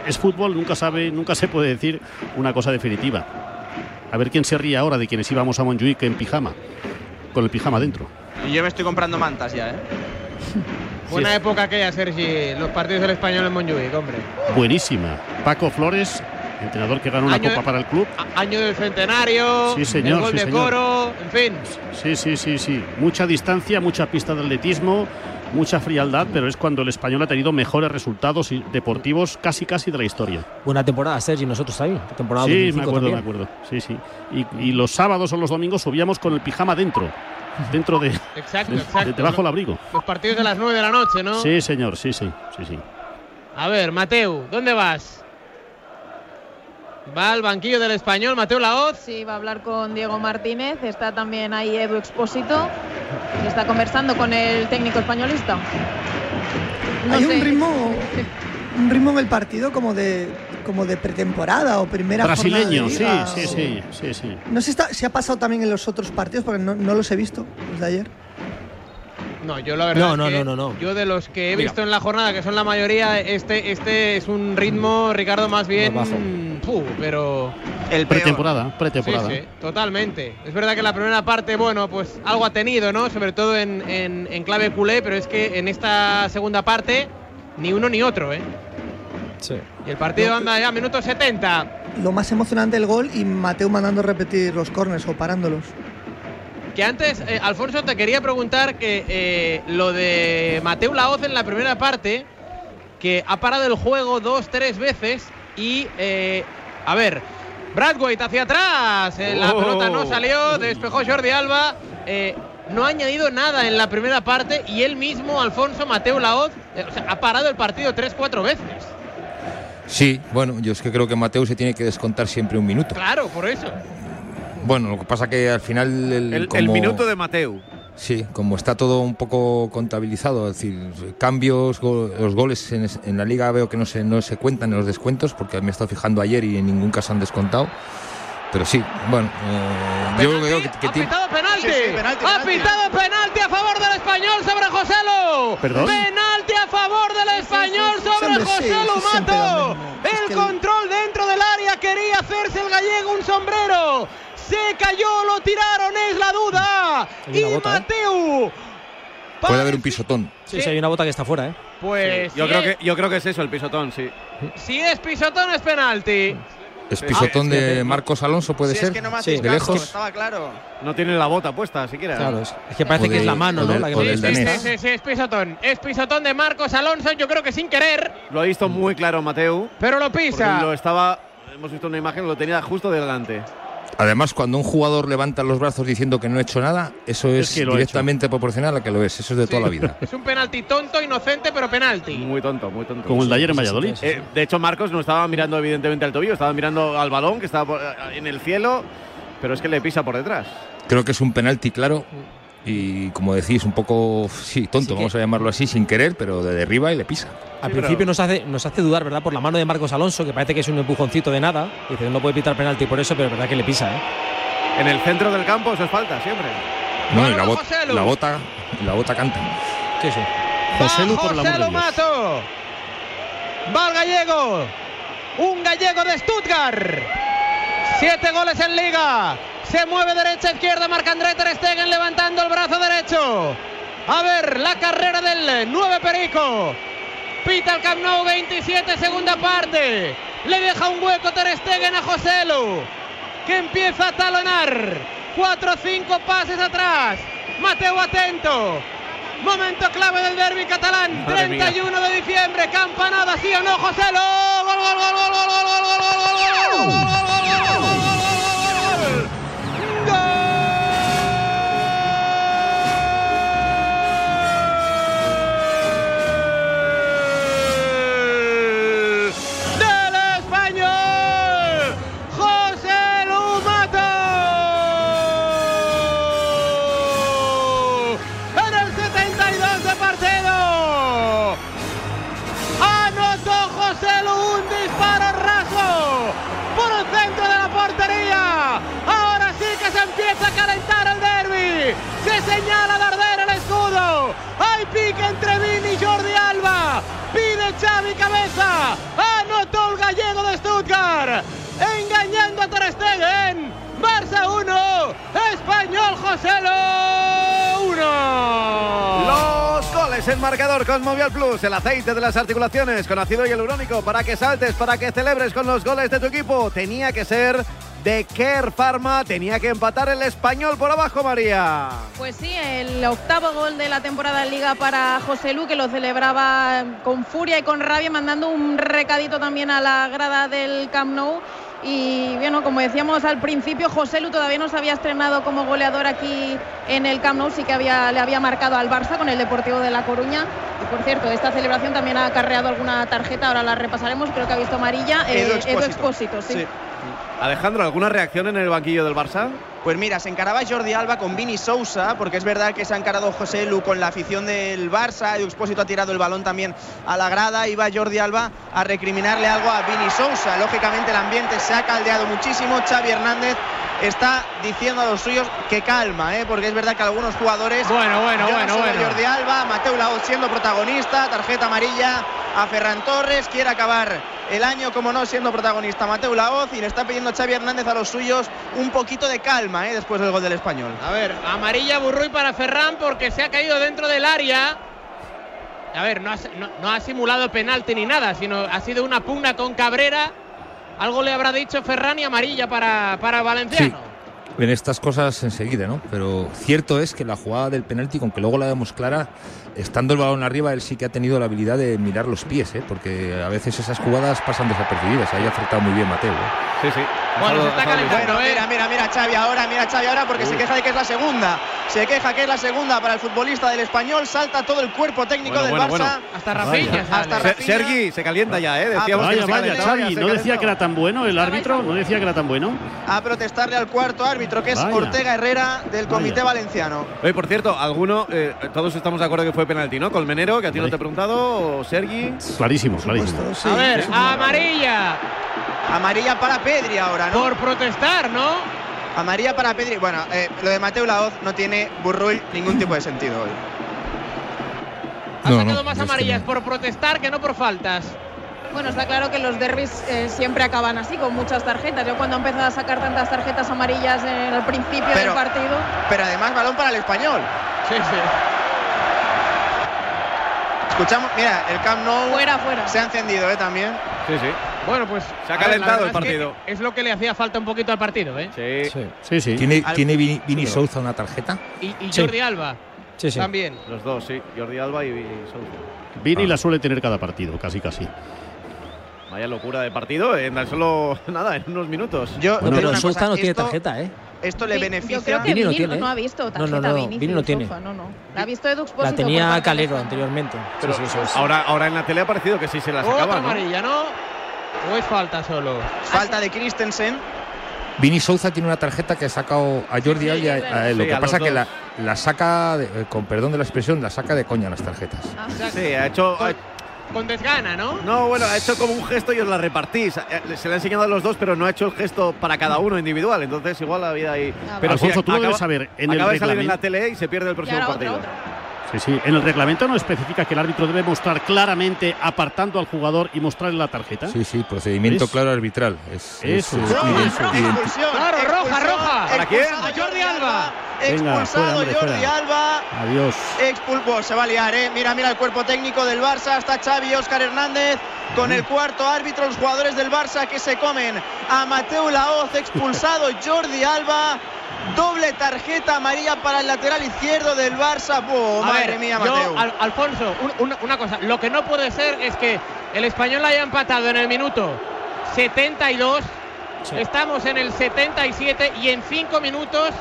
S11: es fútbol, nunca sabe, nunca se puede decir una cosa definitiva. A ver quién se ríe ahora de quienes íbamos a Montjuic en pijama, con el pijama dentro.
S13: Y yo me estoy comprando mantas ya, ¿eh?
S10: Buena época aquella, Sergi, los partidos del español en Montjuic, hombre.
S11: Buenísima. Paco Flores, entrenador que ganó una
S10: Año de-
S11: copa para el club.
S10: Año del centenario,
S11: Sí, señor,
S10: el gol
S11: sí,
S10: de
S11: señor.
S10: coro, en fin.
S11: Sí, sí, sí, sí. Mucha distancia, mucha pista de atletismo, mucha frialdad, pero es cuando el español ha tenido mejores resultados deportivos casi casi de la historia.
S14: Buena temporada, Sergi, nosotros ahí. Temporada
S11: Sí,
S14: 2005
S11: me acuerdo,
S14: también.
S11: me acuerdo. Sí, sí. Y, y los sábados o los domingos subíamos con el pijama dentro, dentro de,
S10: Exacto,
S11: de-
S10: exacto.
S11: de- debajo del abrigo.
S10: Los partidos de las 9 de la noche, ¿no?
S11: Sí, señor, sí, sí, sí, sí.
S10: A ver, Mateu, ¿dónde vas? Va al banquillo del español, Mateo Laoz.
S12: Sí, va a hablar con Diego Martínez. Está también ahí Edu Expósito. está conversando con el técnico españolista. No
S15: Hay
S12: sé.
S15: un ritmo, un ritmo en el partido como de, como de pretemporada o primera
S11: Brasileño,
S15: jornada de
S11: sí,
S15: liga,
S11: sí,
S15: o-
S11: sí, sí, sí.
S15: No sé si está- si ha pasado también en los otros partidos porque no, no los he visto los de ayer.
S10: No, yo la verdad
S14: No,
S10: es
S14: no,
S10: que
S14: no, no, no.
S10: yo de los que he
S14: Mira.
S10: visto en la jornada, que son la mayoría, este, este es un ritmo, Ricardo, más bien,
S14: Más bajo.
S10: puh, pero
S13: El.
S11: Pretemporada, pretemporada.
S10: Sí, sí, totalmente. Es verdad que la primera parte, bueno, pues algo ha tenido, ¿no? Sobre todo en, en- en clave culé, pero es que en esta segunda parte, ni uno ni otro, ¿eh?
S14: Sí.
S10: Y el partido anda ya, minuto 70.
S15: Lo más emocionante el gol y Mateo mandando repetir los corners o parándolos.
S10: Que antes, eh, Alfonso, te quería preguntar que eh, lo de Mateo Laoz en la primera parte, que ha parado el juego dos, tres veces y, eh, a ver, Bradwaite hacia atrás, eh, la
S8: Oh.
S10: pelota no salió, despejó Jordi Alba, eh, no ha añadido nada en la primera parte y él mismo, Alfonso Mateo Laoz, eh, o sea, ha parado el partido tres, cuatro veces.
S16: Sí, bueno, yo es que creo que Mateo se tiene que descontar siempre un minuto.
S10: Claro, por eso.
S16: Bueno, lo que pasa que al final el,
S8: El, minuto de Mateu.
S16: Sí, como está todo un poco contabilizado, es decir, cambios, go- los goles en, la liga veo que no se, no se cuentan en los descuentos, porque me he estado fijando ayer y en ningún caso han descontado. Pero sí, bueno, eh, yo creo que, que
S10: ha pitado penalti.
S13: Sí, sí, penalti,
S10: ha pitado penalti a favor del español sobre Joselu.
S11: ¿Perdón?
S10: Penalti favor del español sobre
S15: Hombre, sí,
S10: Joselu
S15: eso siempre da
S10: Mato.
S15: lo mismo. Es
S10: El control dentro del área quería hacerse el gallego un sombrero. Se cayó, lo tiraron, es la duda. Y
S14: bota, ¿eh?
S10: Mateu.
S16: puede haber un pisotón.
S14: Sí, sí, hay una bota que está fuera, ¿eh?
S10: Pues
S8: Yo
S10: si,
S8: creo
S10: es,
S8: que yo creo que es eso, el pisotón, sí.
S10: si es pisotón es penalti.
S16: Es pisotón
S8: Ah, es que-
S16: de Marcos Alonso, puede
S13: Si
S16: ser.
S13: es que no me
S14: Sí.
S16: De lejos.
S13: estaba claro.
S8: No tiene la bota puesta siquiera.
S14: Claro, es, es que parece
S16: O
S14: que es
S16: de-
S14: la mano, ¿no?
S16: del-
S14: La que
S10: Sí, sí, sí, sí, es pisotón. Es pisotón de Marcos Alonso, yo creo que sin querer,
S8: Lo ha visto muy claro Mateu.
S10: pero lo pisa.
S8: Lo estaba. Hemos visto una imagen, lo tenía justo delante.
S16: Además, cuando un jugador levanta los brazos diciendo que no ha hecho nada, eso es,
S11: que
S16: directamente proporcional a que lo es. Eso es de toda la vida.
S10: Es un penalti tonto, inocente, pero penalti.
S8: Muy tonto, muy tonto.
S11: Como el de ayer en Valladolid.
S14: sí, sí.
S8: Eh, de hecho, Marcos no estaba mirando evidentemente al tobillo, estaba mirando al balón que estaba eh, en el cielo, pero es que le pisa por detrás.
S16: Creo que es un penalti claro y, como decís, un poco, sí, tonto,
S14: Sí que-
S16: vamos a llamarlo así, sin querer, pero de derriba y le pisa.
S14: Al principio nos hace, nos hace dudar, ¿verdad? Por la mano de Marcos Alonso, que parece que es un empujoncito de nada. Dice, no puede pitar penalti por eso, pero es verdad que le pisa, ¿eh?
S8: En el centro del campo eso es falta, siempre.
S16: No, y la, bot- la bota, la bota canta.
S14: Sí, sí.
S11: José Lu, por
S10: Joselu
S11: Dios.
S10: Mato. Va el gallego. Un gallego de Stuttgart. Siete goles en liga. Se mueve derecha izquierda. Marca André Ter Stegen levantando el brazo derecho. A ver la carrera del 9 Perico. Pita el Camp Nou 27, segunda parte. Le deja un hueco Ter Stegen a Joselu. Que empieza a talonar. Cuatro o cinco pases atrás. Mateo atento. Momento clave del derby catalán.
S8: Madre mía.
S10: 31 de diciembre. Campanada, sí o no, gol, gol, gol, gol, gol, gol, gol, gol, gol, gol, pique entre Vini y Jordi Alba. Pide Xavi cabeza. Anotó el gallego de Stuttgart. Engañando a Ter Stegen. Barça 1. Español Joselo 1.
S8: Los goles en marcador con Movial Plus, el aceite de las articulaciones con ácido hialurónico para que saltes, para que celebres con los goles de tu equipo. Tenía que ser de Care Pharma, tenía que empatar el español por abajo, María.
S12: Pues sí, el octavo gol de la temporada en Liga para José Lu, que lo celebraba con furia y con rabia, mandando un recadito también a la grada del Camp Nou. Y bueno, como decíamos al principio, José Lu todavía no se había estrenado como goleador aquí en el Camp Nou, sí que había, le había marcado al Barça con el Deportivo de La Coruña. Y por cierto, esta celebración también ha acarreado alguna tarjeta, ahora la repasaremos, creo que ha visto amarilla.
S13: Edu
S12: eh,
S13: Expósito.
S12: Expósito, sí.
S13: Sí.
S8: Alejandro, ¿alguna reacción en el banquillo del Barça?
S13: Pues mira, se encaraba Jordi Alba con Vini Sousa, porque es verdad que se ha encarado José Lu con la afición del Barça. Edu Expósito ha tirado el balón también a la grada. Iba Jordi Alba a recriminarle algo a Vini Sousa. Lógicamente el ambiente se ha caldeado muchísimo. Xavi Hernández está diciendo a los suyos que calma, ¿eh? porque es verdad que algunos jugadores.
S10: Bueno, bueno, bueno, bueno.
S13: Jordi Alba, Mateo Laoz siendo protagonista, tarjeta amarilla a Ferran Torres, quiere acabar el año, como no, siendo protagonista Mateo Laoz y le está pidiendo Xavi Hernández a los suyos un poquito de calma ¿eh? después del gol del español.
S10: A ver, amarilla Burruy para Ferran porque se ha caído dentro del área. A ver, no ha, no- no ha simulado penalti ni nada, sino ha sido una pugna con Cabrera. Algo le habrá dicho Ferran y amarilla para, para Valenciano.
S16: En estas cosas enseguida, ¿no? Pero cierto es que la jugada del penalti, con que luego la vemos clara, estando el balón arriba, él sí que ha tenido la habilidad de mirar los pies, ¿eh? Porque a veces esas jugadas pasan desapercibidas. Ahí ha acertado muy bien Mateo. ¿eh?
S8: Sí, sí.
S10: Bueno, se está calentando,
S13: Bueno,
S10: ¿eh?
S13: mira, mira, mira Xavi ahora, mira Xavi ahora porque se queja de que es la segunda. Se queja que es la segunda para el futbolista del español. Salta todo el cuerpo técnico
S8: Bueno,
S13: del
S8: bueno,
S13: Barça.
S8: bueno.
S10: Hasta
S8: Rafinha
S13: Hasta
S8: Se-
S13: Rafinha.
S8: Sergi se calienta ya, ¿eh? Decíamos
S11: Vaya,
S8: que se
S11: vaya, Xavi, no decía que era tan bueno el árbitro, no decía que era tan bueno.
S13: A protestarle al cuarto árbitro que es
S11: Vaya.
S13: Ortega Herrera del Comité Valenciano.
S8: Oye, por cierto, alguno, eh, todos estamos de acuerdo que fue penalti, ¿no? Colmenero, que a ti no te he preguntado, o Sergi.
S11: Clarísimo, clarísimo.
S10: a ver, amarilla.
S13: Amarilla para Pedri ahora, ¿no?
S10: Por protestar, ¿no?
S13: Amarilla para Pedri. Bueno, eh, lo de Mateo Laoz no tiene Burruy ningún tipo de sentido hoy.
S10: Ha
S16: No,
S10: sacado
S16: no,
S10: más amarillas
S16: no.
S10: por protestar que no por faltas.
S12: Bueno, está claro que los derbis eh, siempre acaban así, con muchas tarjetas. Yo cuando he empezado a sacar tantas tarjetas amarillas en el principio del partido.
S13: Pero además balón para el español.
S10: Sí, sí.
S13: Escuchamos, mira, el Camp Nou
S12: Fuera, fuera.
S13: se ha encendido, ¿eh? También.
S8: Sí, sí.
S10: Bueno, pues.
S8: Se ha
S10: ver,
S8: calentado el
S10: es que
S8: partido.
S10: Es lo que le hacía falta un poquito al partido, ¿eh?
S8: Sí.
S11: Sí, sí.
S16: ¿Tiene,
S13: Al-
S16: ¿tiene Vini, Vini Souza una tarjeta?
S10: Y, y
S14: Sí.
S10: Jordi Alba
S14: Sí, sí.
S10: también.
S8: Los dos, sí. Jordi Alba y Sousa.
S11: Vini la suele tener cada partido, casi, casi.
S8: Vaya locura de partido, en tan solo nada, en unos minutos.
S13: Yo,
S14: Bueno, pero
S13: cosa,
S14: no tiene
S13: esto-
S14: tarjeta, ¿eh?
S13: Esto le
S12: Sí,
S13: beneficia.
S12: Yo creo que
S14: Vini
S12: Vini,
S14: no
S12: no,
S14: tiene, ¿eh?
S12: ha visto
S14: No,
S12: tarjeta
S14: no, no,
S12: Vini,
S14: Vini no tiene.
S12: No, no. La ha visto Edu
S14: La
S12: Expósito
S14: tenía Calero anteriormente.
S8: Pero
S14: sí,
S8: ahora, ahora en la tele ha parecido que sí se la
S10: Otra
S8: sacaba, ¿no?
S10: amarilla, ¿no? ¿O es falta solo?
S13: Falta de Christensen.
S16: Vini Souza tiene una tarjeta que ha sacado a Jordi Alba a, a él. Lo
S8: Sí,
S16: que
S8: a
S16: pasa
S8: los
S16: que la, la saca, de- eh, con perdón de la expresión, la saca de coña las tarjetas.
S12: Ah,
S8: Sí, ha hecho.
S10: Con desgana, ¿no?
S8: no, bueno, ha hecho como un gesto y os la repartís. Eh, Se le ha enseñado a los dos, pero no ha hecho el gesto para cada uno individual. Entonces, igual la vida ahí.
S12: Ah,
S8: Pero
S11: Alfonso,
S8: sí,
S11: tú
S8: acaba-
S11: debes saber. En el
S8: acaba de salir en la tele y se pierde el
S12: Y
S8: próximo
S12: ahora otra,
S8: partido.
S11: Sí, sí. En el reglamento no especifica que el árbitro debe mostrar claramente apartando al jugador y mostrarle la tarjeta.
S16: Sí, sí, procedimiento
S11: Es-
S16: claro arbitral. Es,
S11: Eso
S16: es.
S10: Claro, roja, roja.
S8: ¿Para quién?
S13: expulsado
S10: A Jordi Alba.
S11: Venga,
S13: Expulsado
S11: fuera, hombre,
S13: Jordi
S11: fuera.
S13: Alba.
S11: Adiós.
S13: Expulpo, se va a liar, ¿eh? Mira, mira el cuerpo técnico del Barça. Está Xavi, Óscar Hernández. Con el cuarto árbitro, los jugadores del Barça que se comen a Mateo Laoz, expulsado Jordi Alba. Doble tarjeta amarilla para el lateral izquierdo del Barça. ¡Buah,
S10: A
S13: madre
S10: ver,
S13: mía,
S10: yo,
S13: Mateo!
S10: Al- Alfonso, un- una, una cosa. Lo que no puede ser es que el español haya empatado en el minuto 72.
S14: Sí.
S10: Estamos en el 77 y en 5 minutos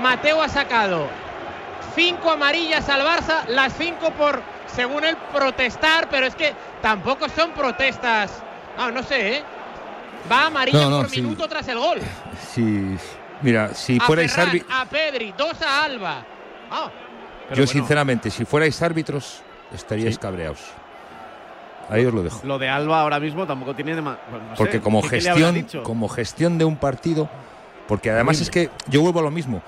S10: Mateo ha sacado 5 amarillas al Barça, las 5 por, según él, protestar, pero es que tampoco son protestas. No, no sé, ¿eh? Va amarilla
S16: No, no,
S10: por
S16: sí.
S10: minuto tras el gol.
S16: si- mira, si
S10: a
S16: fuerais árbitros.
S10: a Pedri, dos a Alba. Ah,
S16: Yo, sinceramente, si fuerais árbitros, estaríais cabreados. Ahí os lo dejo.
S8: Lo de Alba ahora mismo tampoco tiene. dema- bueno, no sé,
S16: Porque como
S8: ¿qué- qué le habrá
S16: gestión, como gestión de un partido, porque además es que yo vuelvo a lo mismo.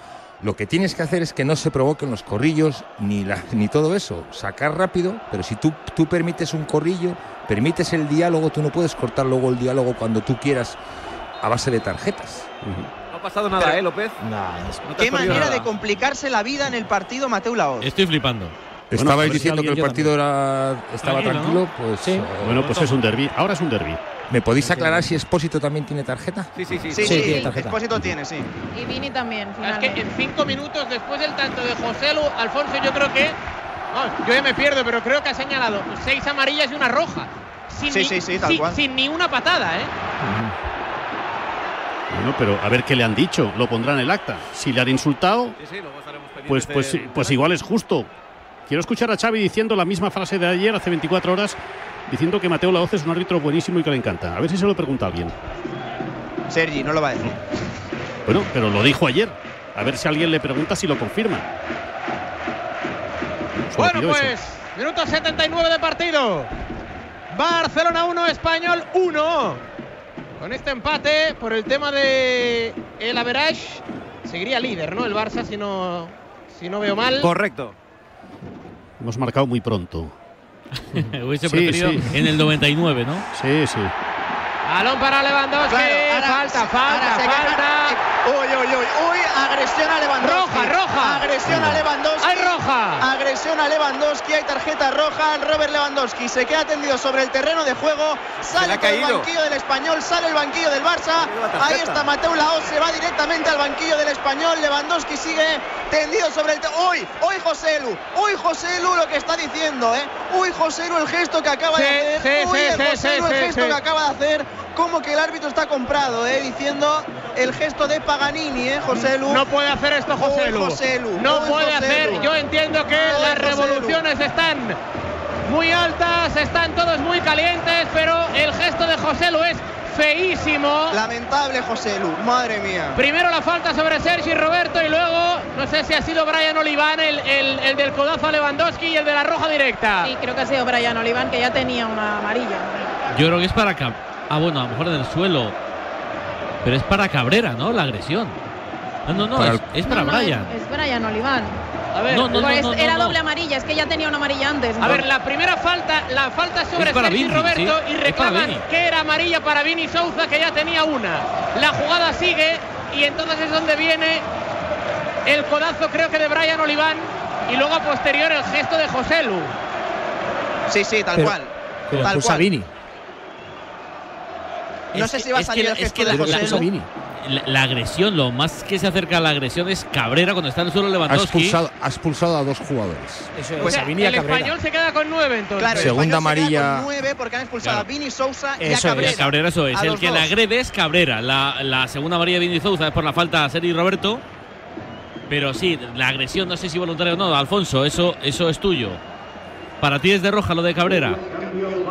S16: Lo que tienes que hacer es que no se provoquen los corrillos ni, la- ni todo eso. Sacar rápido, pero si tú, tú permites un corrillo, permites el diálogo, tú no puedes cortar luego el diálogo cuando tú quieras a base de tarjetas.
S8: Ha pasado nada,
S13: Pero-
S8: ¿eh, López? No
S13: Qué manera
S8: nada.
S13: de complicarse la vida en el partido Mateu Laoz.
S9: Estoy flipando.
S16: Estabais
S11: a ver si
S16: diciendo que el partido era, estaba
S9: Tranquilo,
S16: pues. eh,
S11: Bueno, pues es un derby. Ahora es un derby.
S16: ¿Me podéis aclarar si Expósito también tiene tarjeta?
S8: Sí, sí, sí.
S13: Sí,
S14: Sí,
S13: sí,
S14: tiene tarjeta.
S13: Expósito tiene, sí.
S12: Y Vini también,
S10: Es
S12: finalmente.
S10: que en cinco minutos después del tanto de José Lu, Alfonso, yo creo que. no, yo ya me pierdo, pero creo que ha señalado seis amarillas y una roja. Sin
S13: Sí,
S10: ni,
S13: sí, sí, tal
S10: sin-
S13: cual.
S10: sin ni una patada, ¿eh?
S11: Bueno, pero a ver qué le han dicho. Lo pondrán en el acta. Si le han insultado, pues, pues, pues igual es justo. Quiero escuchar a Xavi diciendo la misma frase de ayer, hace 24 horas, diciendo que Mateo Laoz es un árbitro buenísimo y que le encanta. A ver si se lo pregunta alguien.
S13: Sergi, no lo va a decir.
S11: Bueno, pero lo dijo ayer. A ver si alguien le pregunta si lo confirma.
S10: Bueno,
S11: eso.
S10: pues, minuto 79 de partido. Barcelona 1, Español 1. Con este empate, por el tema de el average, seguiría líder, ¿no? El Barça, si no, si no veo mal.
S8: Correcto.
S11: Hemos marcado muy pronto.
S9: Hubiese
S11: Sí,
S9: preferido
S11: sí.
S9: en el 99, ¿no?
S11: Sí, sí.
S10: Balón para Lewandowski.
S13: Claro, ahora-
S10: falta, falta,
S13: ahora
S10: falta.
S13: Uy, uy, uy, uy, agresión a Lewandowski.
S10: Roja, roja.
S13: Agresión a Lewandowski.
S10: Hay roja.
S13: Agresión a Lewandowski, hay tarjeta roja. Robert Lewandowski se queda tendido sobre el terreno de juego. Sale por el
S8: caído.
S13: banquillo del español, sale el banquillo del Barça. Ahí está Mateu Laoz, se va directamente al banquillo del español. Lewandowski sigue tendido sobre el terreno. Uy, uy, José Lu. Uy, José Lu lo que está diciendo, ¿eh? Uy, José Lu el gesto que acaba de hacer.
S10: sí,
S13: Uy,
S10: sí,
S13: el
S10: sí,
S13: José Lu el gesto que acaba de hacer. Como que el árbitro está comprado, ¿eh? Diciendo el gesto de Paganini, ¿eh? José Lu.
S10: No puede hacer esto José Lu.
S13: José Lu.
S10: No puede
S13: José
S10: hacer.
S13: Lu.
S10: Yo entiendo que las revoluciones están muy altas, están todos muy calientes, pero el gesto de José Lu es feísimo.
S13: Lamentable José Lu, madre mía.
S10: Primero la falta sobre Sergi Roberto y luego, no sé si ha sido Brian Oliván el, el- el del codazo a Lewandowski y el de la roja directa.
S12: Sí, creo que ha sido Brian Oliván, que ya tenía una amarilla.
S9: Yo creo que es para Cab- Ah, bueno, a lo mejor en el suelo. Pero es para Cabrera, ¿no? La agresión. Ah, no, no,
S16: Para
S9: es, es para
S12: No,
S9: Brian.
S12: Es, es Brian Oliván.
S10: A ver,
S9: No, no, no,
S12: era
S9: no.
S12: doble amarilla, es que ya tenía una amarilla antes.
S10: A ver, la primera falta, la falta sobre
S9: Es para
S10: Sergi
S9: Vini,
S10: Roberto
S9: sí,
S10: y reclaman que era amarilla para Vini Souza, que ya tenía una. La jugada sigue y entonces es donde viene el codazo, creo que de Brian Oliván, y luego a posterior el gesto de José Lu.
S13: Sí, sí, tal
S14: Pero-
S13: cual.
S14: Pero
S13: tal cual.
S14: Vini.
S13: No sé
S9: que-
S13: si va a
S9: es que
S13: salir
S9: la-
S13: el
S9: es que
S13: de
S9: la-. La, la agresión, lo más que se acerca a la agresión es Cabrera cuando está en el suelo
S16: Ha
S9: Lewandowski.
S16: expulsado, ha expulsado a dos jugadores.
S14: Eso
S10: O
S14: es,
S10: sea,
S14: a Vini y a
S10: el
S14: Cabrera.
S10: español se queda con nueve entonces.
S13: Claro, el
S16: Segunda
S13: se
S16: amarilla.
S13: nueve porque han expulsado
S9: Claro.
S13: a Vini Sousa y a
S14: Eso es.
S13: Cabrera.
S9: Es Cabrera, eso es.
S13: A
S9: El que la agrede es Cabrera. La, la segunda amarilla de Vini Souza es por la falta a Sergi Roberto. Pero sí, la agresión, no sé si voluntaria o no. Alfonso, eso, eso es tuyo. Para ti es de roja lo de Cabrera.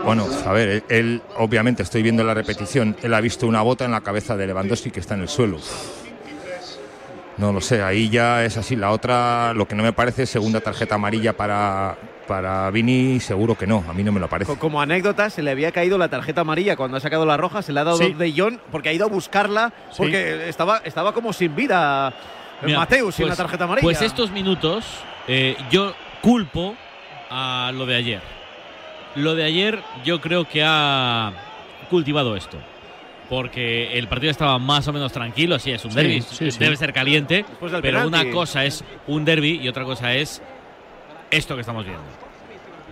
S16: Bueno, a ver, él, él, obviamente estoy viendo la repetición. Él ha visto una bota en la cabeza de Lewandowski que está en el suelo. No lo sé, ahí ya es así. La otra, lo que no me parece, segunda tarjeta amarilla para, para Vini, seguro que no. A mí no me lo parece.
S8: Co- Como anécdota, se le había caído la tarjeta amarilla cuando ha sacado la roja, se le ha dado
S11: Sí.
S8: de John porque ha ido a buscarla porque estaba, estaba como sin vida
S9: Mira,
S8: Mateus sin
S9: pues-
S8: la tarjeta amarilla.
S9: Pues estos minutos eh, yo culpo a lo de ayer. Lo de ayer yo creo que ha cultivado esto. Porque el partido estaba más o menos tranquilo, sí, es un
S11: Sí,
S9: derby,
S11: sí, sí.
S9: debe ser caliente, pero
S8: penalti.
S9: una cosa es un derby y otra cosa es esto que estamos viendo.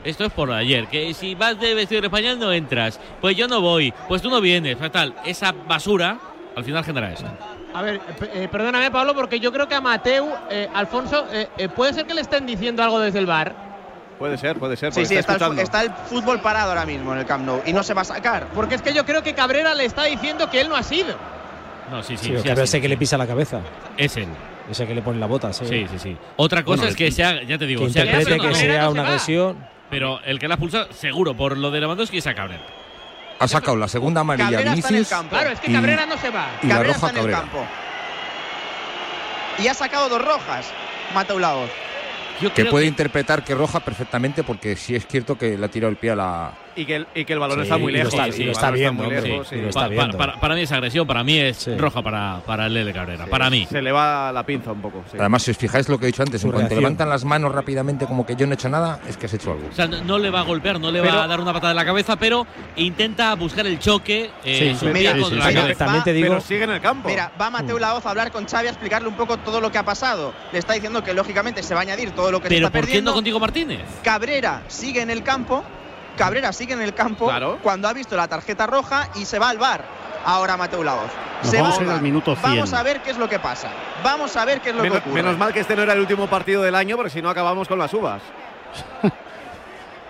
S9: Esto es por ayer, que si vas de vestido de español no entras, pues yo no voy, pues tú no vienes, fatal. Esa basura al final genera esto.
S10: A ver, eh, perdóname Pablo, porque yo creo que a Mateu, eh, Alfonso, eh, eh, puede ser que le estén diciendo algo desde el bar.
S8: Puede ser, puede ser.
S13: Sí, sí, está el, está el fútbol parado ahora mismo en el Camp Nou y no se va a sacar.
S10: Porque es que yo creo que Cabrera le está diciendo que él no ha sido.
S9: No, sí, sí,
S14: Sí,
S9: sí,
S14: el Cabrera ese que le pisa la cabeza.
S9: Es él.
S14: Ese que le pone la bota, sí.
S9: Sí, sí, sí. Otra cosa
S14: Bueno,
S9: es que se haga, ya te digo,
S14: Que
S9: se haga
S14: interprete que sea
S10: no
S14: una agresión.
S9: Pero el que la ha pulsado, seguro, por lo de Lewandowski es a Cabrera.
S16: Ha sacado la segunda amarilla
S13: Cabrera está en el
S16: Vinicius
S13: campo.
S10: Claro, es que
S16: y-
S10: Cabrera no se va.
S16: y la
S13: Cabrera
S16: roja
S13: está en el
S16: Cabrera.
S13: campo. Y ha sacado dos rojas, Mateu Laoz.
S9: Yo
S16: Que puede interpretar que roja perfectamente porque sí es cierto que le ha tirado el pie a la,
S8: Y que el, y que el balón
S14: Sí,
S8: está muy lejos.
S14: está-
S8: sí,
S14: y lo está viendo,
S8: sí.
S9: para, mí es agresión, para mí es roja para, para el Lele Cabrera. Para mí.
S8: Se le va la pinza un poco. sí.
S16: Además, si os fijáis lo que he dicho antes,
S9: Su
S16: en cuanto levantan las manos rápidamente como que yo no he hecho nada, es que has hecho algo.
S9: O sea, no, no le va a golpear, no le
S16: Pero-
S9: va a dar una patada en la cabeza, pero intenta buscar el choque eh, su pie contra la
S13: mira,
S9: cabeza.
S13: va-
S8: Pero sigue en el campo.
S13: Mira, va Mateo Laoz a hablar con Xavi a explicarle un poco todo lo que ha pasado. Le está diciendo que lógicamente se va a añadir todo lo que se
S9: Pero
S13: está
S9: ¿por qué
S13: perdiendo.
S9: no contigo Martínez?
S13: Cabrera sigue en el campo. Cabrera sigue en el campo cuando ha visto la tarjeta roja y se va al bar. Ahora Mateo Laoz.
S11: Nos
S13: se
S11: vamos
S13: va
S11: a al minuto 100.
S13: Vamos a ver qué es lo que pasa. Vamos a ver qué es lo
S8: Menos,
S13: que ocurre.
S8: menos mal que este no era el último partido del año, porque si no acabamos con las uvas.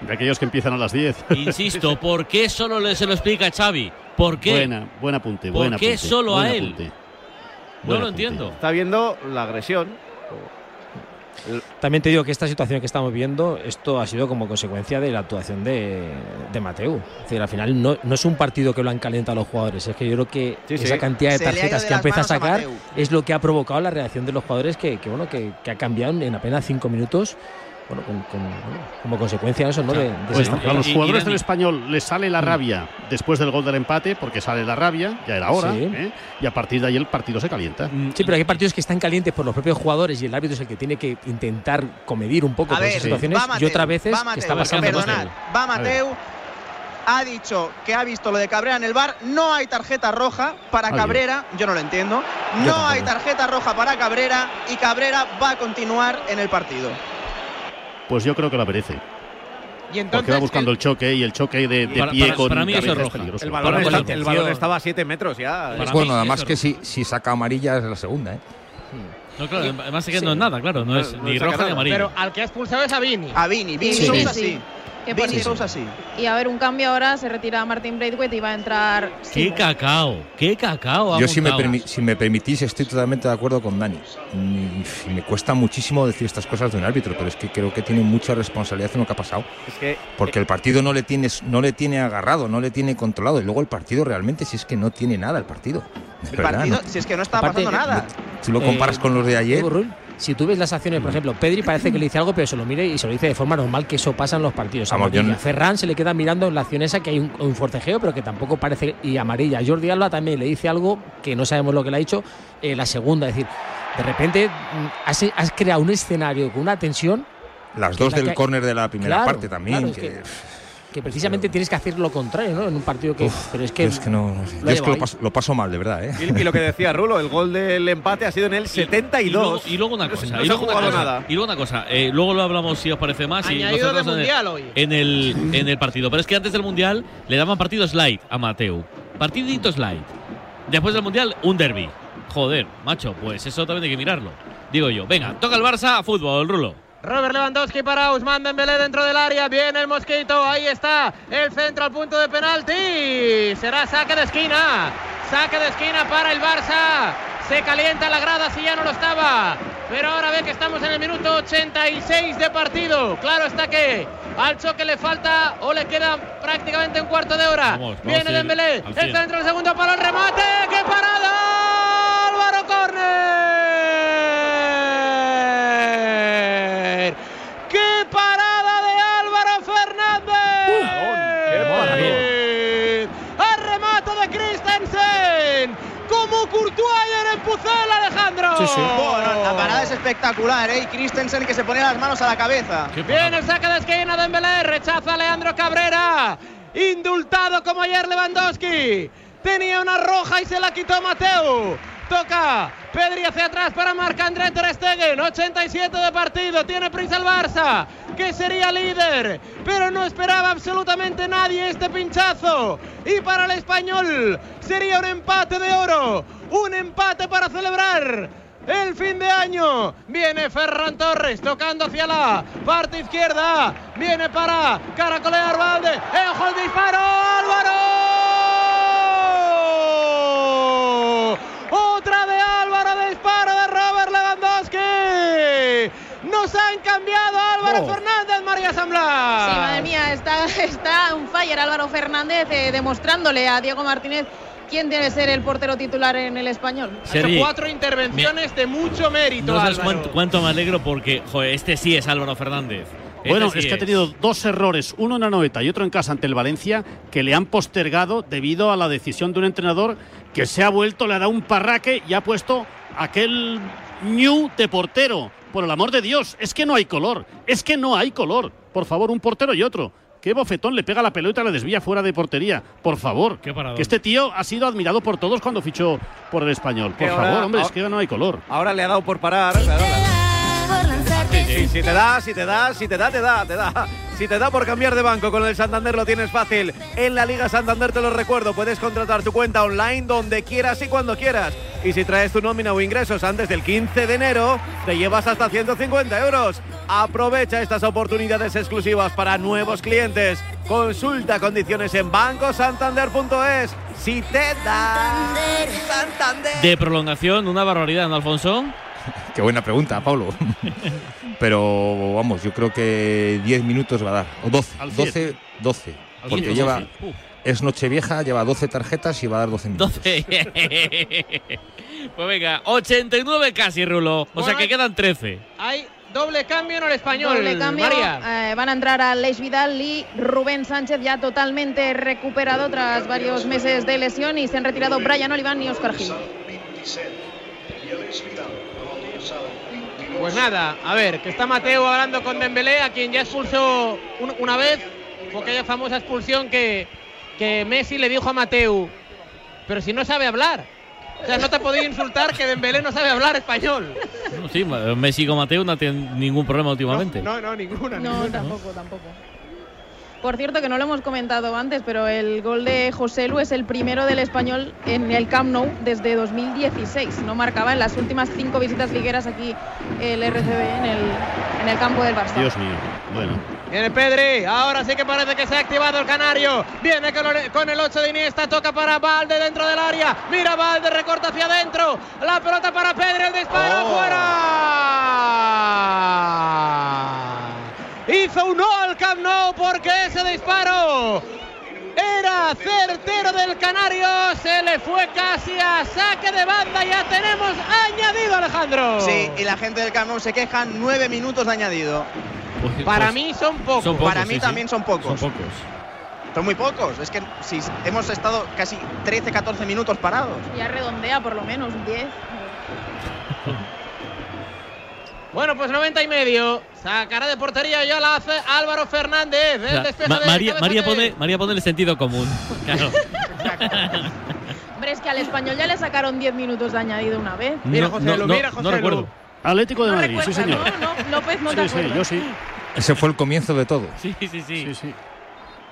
S11: De aquellos que empiezan a las 10.
S9: Insisto, ¿por qué solo le- se lo explica a Xavi? ¿Por qué?
S11: Buena, buen apunte,
S9: ¿Por
S11: buen
S9: qué
S11: apunte,
S9: solo a él?
S11: apunte.
S9: No lo
S11: apunte.
S9: entiendo.
S8: Está viendo la agresión.
S14: También te digo que esta situación que estamos viendo, esto ha sido como consecuencia de la actuación de, de Mateu. Es decir, al final no, no es un partido que lo han calentado los jugadores, es que yo creo que
S8: Sí, sí.
S14: esa cantidad de
S13: ha
S14: tarjetas
S13: de
S14: que ha empezado a sacar es lo que ha provocado la reacción de los jugadores que, que, bueno, que, que ha cambiado en apenas cinco minutos. Bueno, con- con- bueno, como consecuencia de eso, ¿no? De, de
S11: Pues a los
S9: y- y
S11: jugadores del español les sale la rabia después del gol del empate, porque sale la rabia, ya era hora,
S14: Sí.
S11: ¿eh? y a partir de ahí el partido se calienta.
S14: Sí, pero hay partidos que están calientes por los propios jugadores y el árbitro es el que tiene que intentar comedir un poco
S13: A
S14: con
S13: ver,
S14: esas situaciones y
S13: Mateu,
S14: otras veces
S13: va
S14: que
S13: Mateu,
S14: está pasando
S13: perdonad,
S14: Mateu.
S13: va Mateu, ha dicho que ha visto lo de Cabrera en el bar, no hay tarjeta roja para. Cabrera, yo no lo entiendo, no hay tarjeta roja para Cabrera y Cabrera va a continuar en el partido.
S11: Pues yo creo que la merece.
S10: Y
S11: Porque
S10: entonces
S11: va buscando el choque y el choque de, de
S9: Para-
S11: pie
S9: para-
S11: con
S9: para mí eso es roja.
S11: peligroso.
S8: El balón, está- el balón estaba a 7 metros ya.
S9: Para
S16: bueno, además que si, si saca amarilla es la segunda, ¿eh?
S9: No, claro, además es que no es nada, claro, no es
S8: No-
S9: ni roja ni amarilla.
S10: Pero al que ha expulsado es a Vini.
S13: A Vini, Vini
S12: Sí, sí, cierto-
S13: Sousa sí.
S12: Y a ver, un cambio ahora, se retira Martin Braithwaite y va a entrar.
S9: ¡Qué
S12: Simon.
S9: cacao! ¡Qué cacao!
S16: Yo, si me, si me permitís, estoy totalmente de acuerdo con Dani. Y me cuesta muchísimo decir estas cosas de un árbitro, pero es que creo que tiene mucha responsabilidad en lo que ha pasado.
S8: Es que
S16: Porque el partido no le, tienes, no le tiene agarrado, no le tiene controlado. Y luego el partido realmente, si es que no tiene nada el partido.
S13: El
S16: verdad,
S13: partido,
S16: ¿no?
S13: si es que no está
S14: Aparte,
S13: pasando nada.
S16: Si lo comparas
S14: Eh,
S16: con los de ayer.
S14: Si tú ves las acciones, por ejemplo, Pedri parece que le dice algo, pero se lo mire y se lo dice de forma normal, que eso pasa en los partidos.
S16: Vamos, yo
S14: Amarilla.
S16: no-
S14: Ferran se le queda mirando en la acción esa que hay un, un forcejeo, pero que tampoco parece. Y amarilla. Jordi Alba también le dice algo que no sabemos lo que le ha dicho. eh, la segunda, es decir, de repente mm, has, has creado un escenario con una tensión
S16: Las dos
S14: la
S16: del córner de la primera
S14: Claro,
S16: parte también.
S14: claro, es
S16: que,
S14: que- precisamente tienes que hacer lo contrario, ¿no? En un partido que. pero es que.
S16: yo es que no, no sé.
S14: lo
S16: Yo es que lo paso, lo paso mal, de verdad, ¿eh?
S8: Y, y lo que decía Rulo, el gol del empate ha sido en el 72.
S9: Y luego, y luego una cosa,
S8: no
S9: y
S8: se ha
S9: luego una
S8: jugado
S9: cosa,
S8: nada.
S9: y luego una cosa, eh, luego lo hablamos si os parece más y
S10: Añadido de
S9: nosotros en el-
S10: mundial hoy.
S9: en el, en el partido. Pero es que antes del mundial le daban partidos light a Mateu. Partiditos light. Después del mundial, un derby. Joder, macho, pues eso también hay que mirarlo. Digo yo, venga, toca el Barça, fútbol, Rulo.
S10: Robert Lewandowski para Ousmane Dembélé dentro del área. Viene el mosquito. Ahí está el centro al punto de penalti. Será saque de esquina. Saque de esquina para el Barça. Se calienta la grada si ya no lo estaba. Pero ahora ve que estamos en el minuto 86 de partido. Claro está que al choque le falta o le queda prácticamente un cuarto de hora.
S9: Vamos, vamos
S10: Viene Dembélé. El centro, el segundo palo, el remate. ¡Qué parada! Álvaro Corner. ¡Qué parada de Álvaro Fernández! ¡A remate de Christensen! Como Courtois en el Pucel, Alejandro.
S13: Bueno, la parada es espectacular, ¿eh? Y Christensen que se pone las manos a la cabeza.
S10: Viene el saque de esquina de Dembélé, rechaza a Leandro Cabrera. Indultado como ayer Lewandowski. Tenía una roja y se la quitó Mateo. Toca Pedri hacia atrás para marca André Ter Stegen. 87 de partido. Tiene prisa el Barça, que sería líder. Pero no esperaba absolutamente nadie este pinchazo. Y para el español sería un empate de oro. Un empate para celebrar el fin de año. Viene Ferran Torres tocando hacia la parte izquierda. Viene para caracolear Valde. ¡Ejo el disparo! ¡Álvaro! Otra de Álvaro, disparo de Robert Lewandowski. Nos han cambiado Álvaro
S14: Oh.
S10: Fernández, María San Blas.
S12: Sí, madre mía, está, está un fire Álvaro Fernández eh, demostrándole a Diego Martínez quién debe ser el portero titular en el español.
S9: Sergi,
S10: cuatro intervenciones de mucho mérito.
S9: No sabes
S10: Álvaro.
S9: cuánto, cuánto me alegro porque, joder, este sí es Álvaro Fernández.
S11: Bueno,
S9: Ese sí
S11: es que ha tenido dos errores, uno en la noveta y otro en casa ante el Valencia, que le han postergado debido a la decisión de un entrenador que se ha vuelto, le ha dado un parraque y ha puesto aquel ñu de portero. Por el amor de Dios, es que no hay color, es que no hay color. Por favor, un portero y otro. Qué bofetón le pega la pelota y la desvía fuera de portería. Por favor. Que este tío ha sido admirado por todos cuando fichó por el español. Por favor,
S8: ahora-
S11: hombre, es que no hay color.
S8: Ahora le ha dado por parar. claro, Sí, si te da, si te da, si te da, te da, te da. Si te da por cambiar de banco con el Santander lo tienes fácil. En la Liga Santander te lo recuerdo, puedes contratar tu cuenta online donde quieras y cuando quieras. Y si traes tu nómina o ingresos antes del 15 de enero, te llevas hasta 150 euros. Aprovecha estas oportunidades exclusivas para nuevos clientes. Consulta condiciones en bancosantander.es. Si te da, Santander.
S9: De prolongación, una barbaridad, ¿no, Alfonso?
S16: Qué buena pregunta, Pablo. Pero vamos, yo creo que 10 minutos va a dar. O 12.
S9: Al cien.
S16: 12, 12.
S9: Al
S16: Porque lleva. Es Nochevieja, lleva 12 tarjetas y va a dar 12 minutos.
S9: 12. pues venga, 89 casi, Rulo. O sea que quedan 13.
S10: Hay doble cambio en el español.
S12: Doble cambio.
S10: María.
S12: eh, van a entrar Aleix Vidal y Rubén Sánchez ya totalmente recuperado tras varios meses de lesión y se han retirado Brian Olivan y Oscar Gil.
S10: Pues nada, a ver, que está Mateo hablando con Dembélé, a quien ya expulsó un- una vez, por aquella famosa expulsión que, que Messi le dijo a Mateo, pero si no sabe hablar. O sea, no te ha podido insultar que Dembélé no sabe hablar español.
S9: No, Sí, Messi con Mateo no tiene ningún problema últimamente.
S10: No, no, ninguna.
S12: No,
S10: ninguna.
S12: tampoco, tampoco. Por cierto, que no lo hemos comentado antes, pero el gol de José Lu es el primero del español en el Camp Nou desde 2016. No marcaba en las últimas cinco visitas ligueras aquí el RCB en el, en el campo del Barça.
S11: Dios mío. Bueno.
S10: Viene Pedri, ahora sí que parece que se ha activado el canario. Viene con, el- con el 8 de Iniesta, toca para Valde dentro del área. Mira Valde, recorta hacia adentro. La pelota para Pedri, el disparo fuera. Hizo un no al Camp Nou porque ese disparo era certero del canario. Se le fue casi a saque de banda. Ya tenemos añadido Alejandro.
S13: Sí, y la gente del Camp Nou se queja, nueve minutos de añadido.
S10: Para mí son pocos.
S13: Son pocos, Para mí sí, sí. también son pocos.
S9: Son pocos.
S13: Son muy pocos. Es que si hemos estado casi 13, 14 minutos parados.
S12: Ya redondea por lo menos 10.
S10: Bueno, pues 90 y medio. Sacará de portería ya la hace Álvaro Fernández.
S9: O
S10: El
S9: sea,
S10: despeje
S9: Ma-
S10: de
S9: María, María, pone, María pone el sentido común. Claro.
S12: Hombre, es que al español ya le sacaron 10 minutos de añadido una vez.
S9: No, no, no, no recuerdo.
S11: Atlético de Madrid, sí, señor.
S12: No, no, López, no te
S11: Sí, sí,
S12: acuerdas.
S11: yo sí.
S16: Ese fue el comienzo de todo.
S9: Sí, sí, sí.
S11: Sí, sí.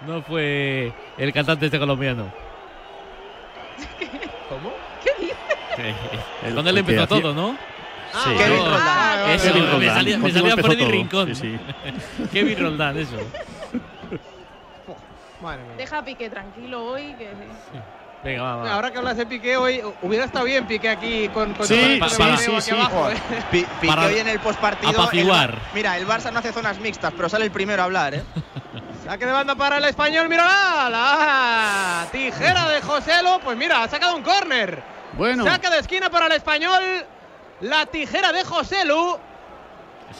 S9: No fue el cantante este colombiano.
S10: ¿Cómo?
S12: ¿Qué dices?
S9: Sí. Con él empezó todo, ¿no?
S11: Sí.
S13: Kevin Roldán.
S9: Eso,
S11: Kevin
S9: me
S11: Roldán.
S9: salía, me salía
S11: empezó
S9: Freddy
S11: todo.
S9: Rincón.
S11: Sí,
S9: Kevin Roldán, eso.
S10: Madre mía.
S12: Deja a Piqué tranquilo hoy. Que...
S9: Venga, va, va.
S10: Ahora que hablas de Piqué hoy, hubiera estado bien Piqué aquí con, con
S11: Sí, sí, sí,
S10: aquí
S11: sí.
S10: abajo, ¿eh?
S13: Pi- Piqué
S9: Para
S13: hoy en el postpartido.
S9: apaciguar.
S13: el mira, el Barça no hace zonas mixtas, pero sale el primero a hablar, ¿eh?
S10: Saque de banda para el español, mírala. La tijera de Joselo. Pues mira, ha sacado un córner.
S11: Bueno.
S10: Saca de esquina para el español. La tijera de Joselu.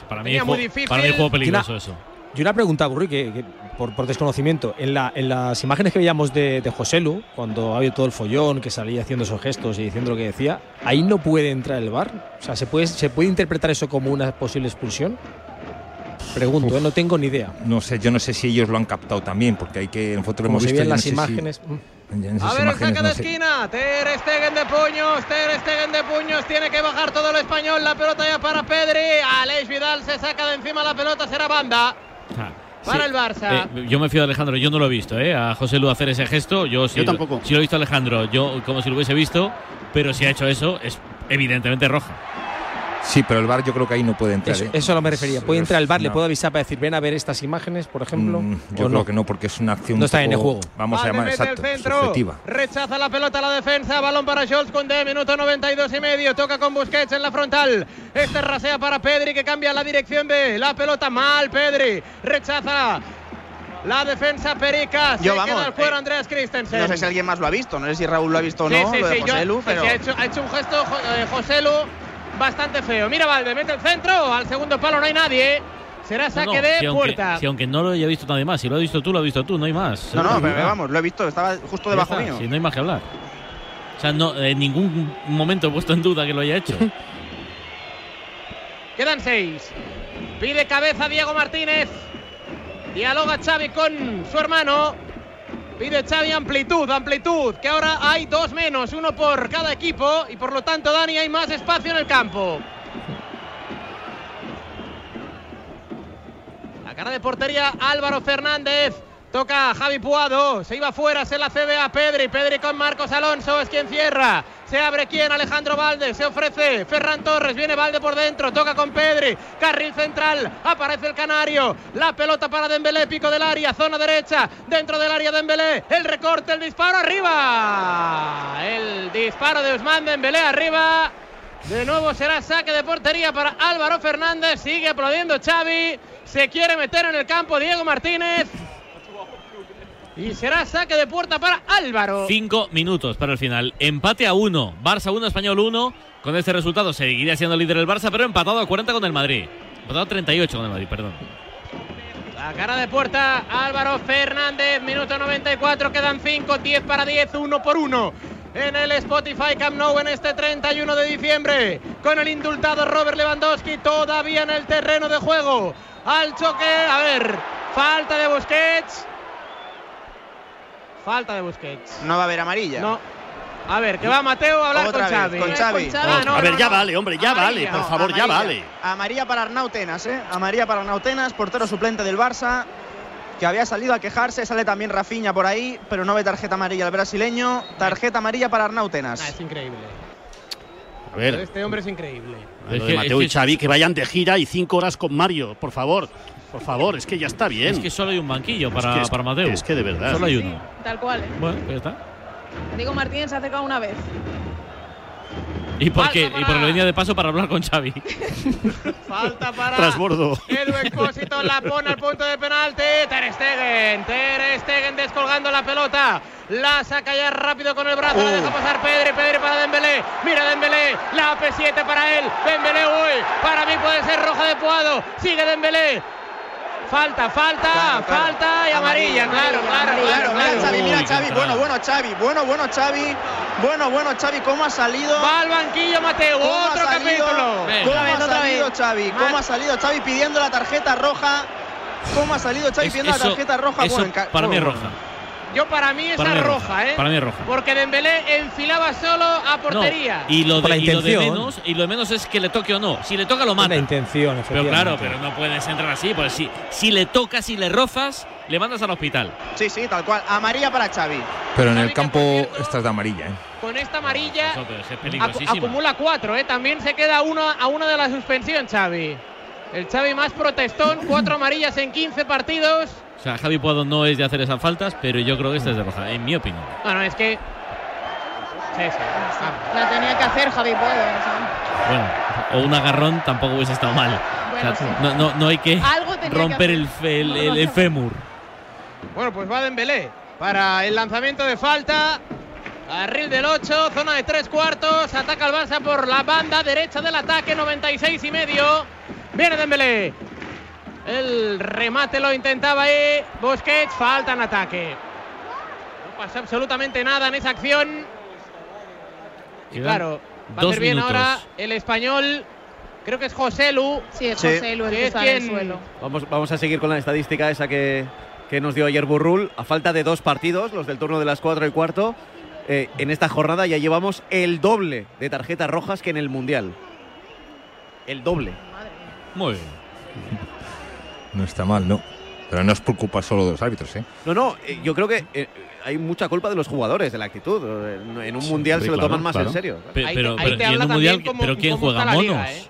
S9: Para mí, es
S10: muy
S9: juego-
S10: difícil.
S9: para mí es juego peligroso eso.
S14: Y una pregunta, Burri, que, que por, por desconocimiento. En, la, en las imágenes que veíamos de, de Joselu, cuando había todo el follón, que salía haciendo esos gestos y diciendo lo que decía, ¿ahí no puede entrar el bar? O sea, ¿se puede, ¿se puede interpretar eso como una posible expulsión? Pregunto, ¿eh? no tengo ni idea.
S16: No sé, yo no sé si ellos lo han captado también, porque hay que nosotros
S14: Como
S16: hemos visto.
S14: ven
S16: yo no
S14: las
S16: sé si-
S10: A ver el saque
S16: no
S10: de
S16: sé.
S10: esquina. Ter Stegen de puños. Ter Stegen de puños. Tiene que bajar todo el español. La pelota ya para Pedri. Aleix Vidal se saca de encima la pelota. Será banda.
S9: Ah,
S10: Para
S9: sí.
S10: el Barça.
S9: Eh, yo me fío de Alejandro, yo no lo he visto, ¿eh? A José Lu hacer ese gesto. Yo sí,
S11: Yo
S9: lo-
S11: tampoco.
S9: sí lo he visto Alejandro, yo como si lo hubiese visto, pero si ha hecho eso, es evidentemente roja.
S16: Sí, pero el bar yo creo que ahí no puede entrar.
S14: Eso,
S16: ¿eh?
S14: eso no me refería. ¿Puede entrar el bar? ¿Le puedo avisar para decir, ven a ver estas imágenes, por ejemplo?
S16: Mm,
S14: ¿O
S16: yo creo
S14: no?
S16: que no, porque es una acción
S14: No está en el juego.
S16: Vamos a llamar exacto,
S10: el centro.
S16: subjetiva.
S10: Rechaza la pelota la defensa. Balón para Scholz con D. Minuto 92 y medio. Toca con Busquets en la frontal. Este rasea para Pedri que cambia la dirección de la pelota. Mal Pedri. Rechaza. La defensa Perica. Se
S13: Yo, vamos,
S10: queda al cuero
S13: eh,
S10: Andreas Christensen.
S13: No sé si alguien más lo ha visto, no sé si Raúl lo ha visto o
S10: Sí,
S13: no,
S10: sí,
S13: lo de
S10: sí, yo-
S13: José Lu,
S10: sí,
S13: pero
S10: sí, ha, hecho, ha hecho un gesto Jo- eh, José Lu bastante feo. Mira Valde, mete el centro. Al segundo palo no hay nadie. Será saque
S9: no,
S10: de
S9: si aunque,
S10: puerta.
S9: si aunque no lo haya visto nadie más, si lo has visto tú, lo has visto tú, no hay más.
S13: No, no, pero vamos, lo he visto, estaba justo debajo
S9: está,
S13: mío.
S9: Si no hay más que hablar. O sea, no, en ningún momento he puesto en duda que lo haya hecho.
S10: Quedan seis. Pide cabeza Diego Martínez. Dialoga Xavi con su hermano. Pide Xavi amplitud, amplitud, que ahora hay dos menos, uno por cada equipo y por lo tanto, Dani, hay más espacio en el campo. La cara de portería Álvaro Fernández. Toca Javi Puado. Se iba fuera, se la cede a Pedri. Pedri con Marcos Alonso es quien cierra. Se abre quien, Alejandro Valde. Se ofrece Ferran Torres. Viene Valde por dentro. Toca con Pedri. Carril central. Aparece el Canario. La pelota para Dembélé. Pico del área. Zona derecha. Dentro del área Dembélé. El recorte, el disparo arriba. El disparo de Usman Dembélé arriba. De nuevo será saque de portería para Álvaro Fernández. Sigue aplaudiendo Xavi. Se quiere meter en el campo Diego Martínez. Y será saque de puerta para Álvaro.
S9: Cinco minutos para el final. Empate a uno. Barça 1, Español 1. Con este resultado seguiría siendo líder el Barça, pero empatado a 40 con el Madrid. Empatado a 38 con el Madrid, perdón.
S10: La cara de puerta Álvaro Fernández. Minuto 94. Quedan 5. 10 para 10. 1 por 1. En el Spotify Camp Nou en este 31 de diciembre. Con el indultado Robert Lewandowski todavía en el terreno de juego. Al choque. A ver. Falta de Busquets. Falta de Busquets.
S13: No va a haber amarilla.
S10: No. A ver, que va Mateo a hablar
S13: Otra
S10: con
S13: vez,
S10: Xavi.
S13: con Xavi.
S10: Ah, no,
S11: a ver,
S10: no,
S11: ya vale, hombre, ya vale,
S10: Amarilla.
S11: por favor, ya
S13: Amarilla.
S11: vale.
S13: Amarilla para Arnautenas, ¿eh? Amarilla para Arnautenas, portero suplente del Barça, que había salido a quejarse. Sale también Rafinha por ahí, pero no ve tarjeta amarilla al brasileño. Tarjeta amarilla para Arnautenas.
S10: Ah, es increíble.
S11: A ver,
S10: Este hombre es increíble.
S11: lo de Mateo
S9: es
S11: y
S9: que-
S11: Xavi que vayan de gira y cinco horas con Mario, por favor. Por favor, es que ya está bien.
S9: Es que solo hay un banquillo para,
S11: que es-
S9: para Mateo.
S11: es que de verdad.
S9: Solo hay
S12: Sí,
S9: uno.
S12: Tal cual. ¿eh?
S9: Bueno, pues ya está.
S12: Diego Martínez se ha acercado una vez.
S9: ¿Y por
S10: Falta
S9: qué? Y
S10: para-
S9: porque venía de paso para hablar con Xavi.
S10: Falta para
S11: Trasbordo.
S10: Edu Expósito la pone al punto de penalti. Ter Stegen. Ter Stegen descolgando la pelota. La saca ya rápido con el brazo. La deja pasar Pedri. Pedri para Dembélé. Mira Dembélé. La P7 para él. Dembélé, uy. Para mí puede ser roja de Puado. Sigue Dembélé. Falta, falta,
S13: Claro, claro.
S10: falta y amarilla. Claro, claro, claro.
S13: Claro, mira
S10: claro.
S13: Xavi, mira Xavi, bueno, bueno Xavi, bueno, bueno Xavi, bueno, bueno Xavi, cómo ha salido,
S10: Va al banquillo Mateo.
S13: cómo
S10: Otro
S13: ha salido,
S10: capítulo.
S13: Cómo ha salido. Xavi, cómo ha salido Xavi pidiendo la tarjeta roja, cómo ha salido Xavi pidiendo la tarjeta roja,
S9: eso
S13: bueno,
S9: para mí es
S13: bueno,
S9: roja.
S10: Yo para mí esa
S9: Para mí es
S10: roja,
S9: roja.
S10: ¿eh?
S9: Para mí es roja.
S10: Porque Dembélé enfilaba solo a
S9: No,
S10: portería.
S9: y lo, de,
S14: la
S9: y lo de menos y lo de menos es que le toque o no. Si le toca lo
S14: Una
S9: mata.
S14: intención,
S9: Pero claro, pero no puedes entrar así, porque si, si le tocas y le rozas, le mandas al hospital.
S13: Sí, sí, tal cual, amarilla para Xavi.
S16: Pero en el campo
S10: cierto,
S16: estás de amarilla, ¿eh?
S10: Con esta amarilla
S9: Eso, pero es
S10: acu- acumula cuatro, ¿eh? También se queda uno a uno de la suspensión, Xavi. El Xavi más protestón, cuatro amarillas en 15 partidos.
S9: O sea, Javi Puado no es de hacer esas faltas, pero yo creo que esta es de roja, en mi opinión.
S10: Bueno, es que. Sí, sí.
S12: La tenía que hacer Javi Puedo. o sea.
S9: Bueno, o un agarrón tampoco hubiese estado mal.
S12: Bueno,
S9: O sea,
S12: sí.
S9: no, no, no hay que
S12: Algo tenía que
S9: romper el, fe- el, el- el fémur.
S10: Bueno, pues va Dembélé para el lanzamiento de falta. Carril del 8, zona de tres cuartos. Ataca el Barça por la banda derecha del ataque, 96 y medio. Viene Dembélé. El remate lo intentaba ahí. Busquets, falta en ataque. No pasa absolutamente nada en esa acción. Y claro, va a
S9: dos
S10: hacer bien
S9: minutos.
S10: ahora el español. Creo que es José Lu.
S12: Sí, es
S13: Sí.
S12: José Lu el
S10: Que
S12: que
S10: es
S12: está en el
S10: quien-
S12: suelo.
S8: Vamos, vamos a seguir con la estadística esa que, que nos dio ayer Burrul. A falta de dos partidos, los del turno de las 4 y cuarto, eh, en esta jornada ya llevamos el doble de tarjetas rojas que en el Mundial. El doble.
S9: Muy bien.
S16: No está mal, ¿no? Pero no es por culpa solo de los árbitros, ¿eh?
S8: No, no, eh, yo creo que eh, hay mucha culpa de los jugadores, de la actitud. En, en un Mundial se lo
S16: claro,
S8: toman más
S16: claro.
S8: en serio.
S9: Pe-
S10: Ahí te-
S9: pero,
S10: ahí
S9: pero-
S10: te
S9: en un mundial, pero ¿quién juega monos?
S10: liga, ¿eh?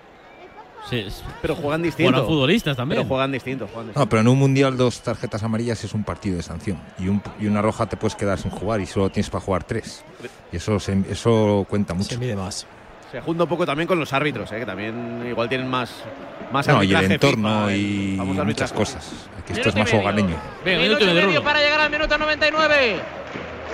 S9: Sí,
S8: Pero juegan distinto.
S9: Juegan futbolistas también.
S8: Pero juegan distinto. juegan distinto.
S16: No, pero en un mundial dos tarjetas amarillas es un partido de sanción. Y, un- y una roja te puedes quedar sin jugar y solo tienes para jugar tres. Y eso, se- eso cuenta mucho.
S14: Se mide más.
S8: Se junta un poco también con los árbitros, eh, que también igual tienen más, más
S16: No, y el entorno
S8: FIFA, el
S16: y muchas cosas. Aquí esto
S10: Minuto
S16: es
S10: y
S16: más hogareño.
S10: Minuto y medio para llegar al minuto 99.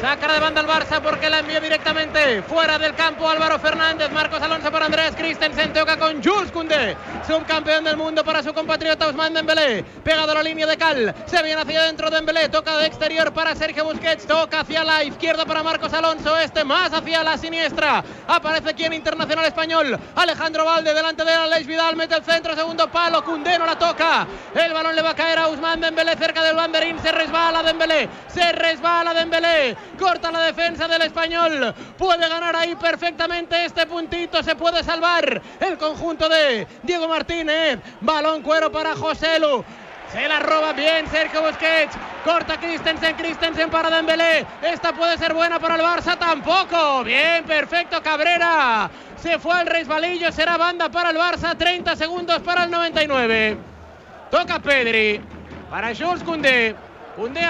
S10: Saca de banda al Barça porque la envió directamente fuera del campo Álvaro Fernández. Marcos Alonso por Andreas Christensen. Toca con Jules Koundé, subcampeón del mundo para su compatriota Ousmane Dembélé. Pegado a la línea de Cal. Se viene hacia adentro Dembélé. Toca de exterior para Sergio Busquets. Toca hacia la izquierda para Marcos Alonso. Este más hacia la siniestra. Aparece aquí en Internacional Español. Alejandro Valde delante de Aleix Vidal. Mete el centro. Segundo palo. Koundé no la toca. El balón le va a caer a Ousmane Dembélé cerca del banderín. Se resbala Dembélé. Se resbala Dembélé. Corta la defensa del español. Puede ganar ahí perfectamente este puntito. Se puede salvar el conjunto de Diego Martínez. Balón cuero para José Lu. Se la roba bien Sergio Busquets. Corta Christensen, Christensen para Dembélé. Esta puede ser buena para el Barça tampoco. Bien, perfecto Cabrera. Se fue al resbalillo, será banda para el Barça. 30 segundos para el 99. Toca Pedri. Para Jules Koundé. Koundé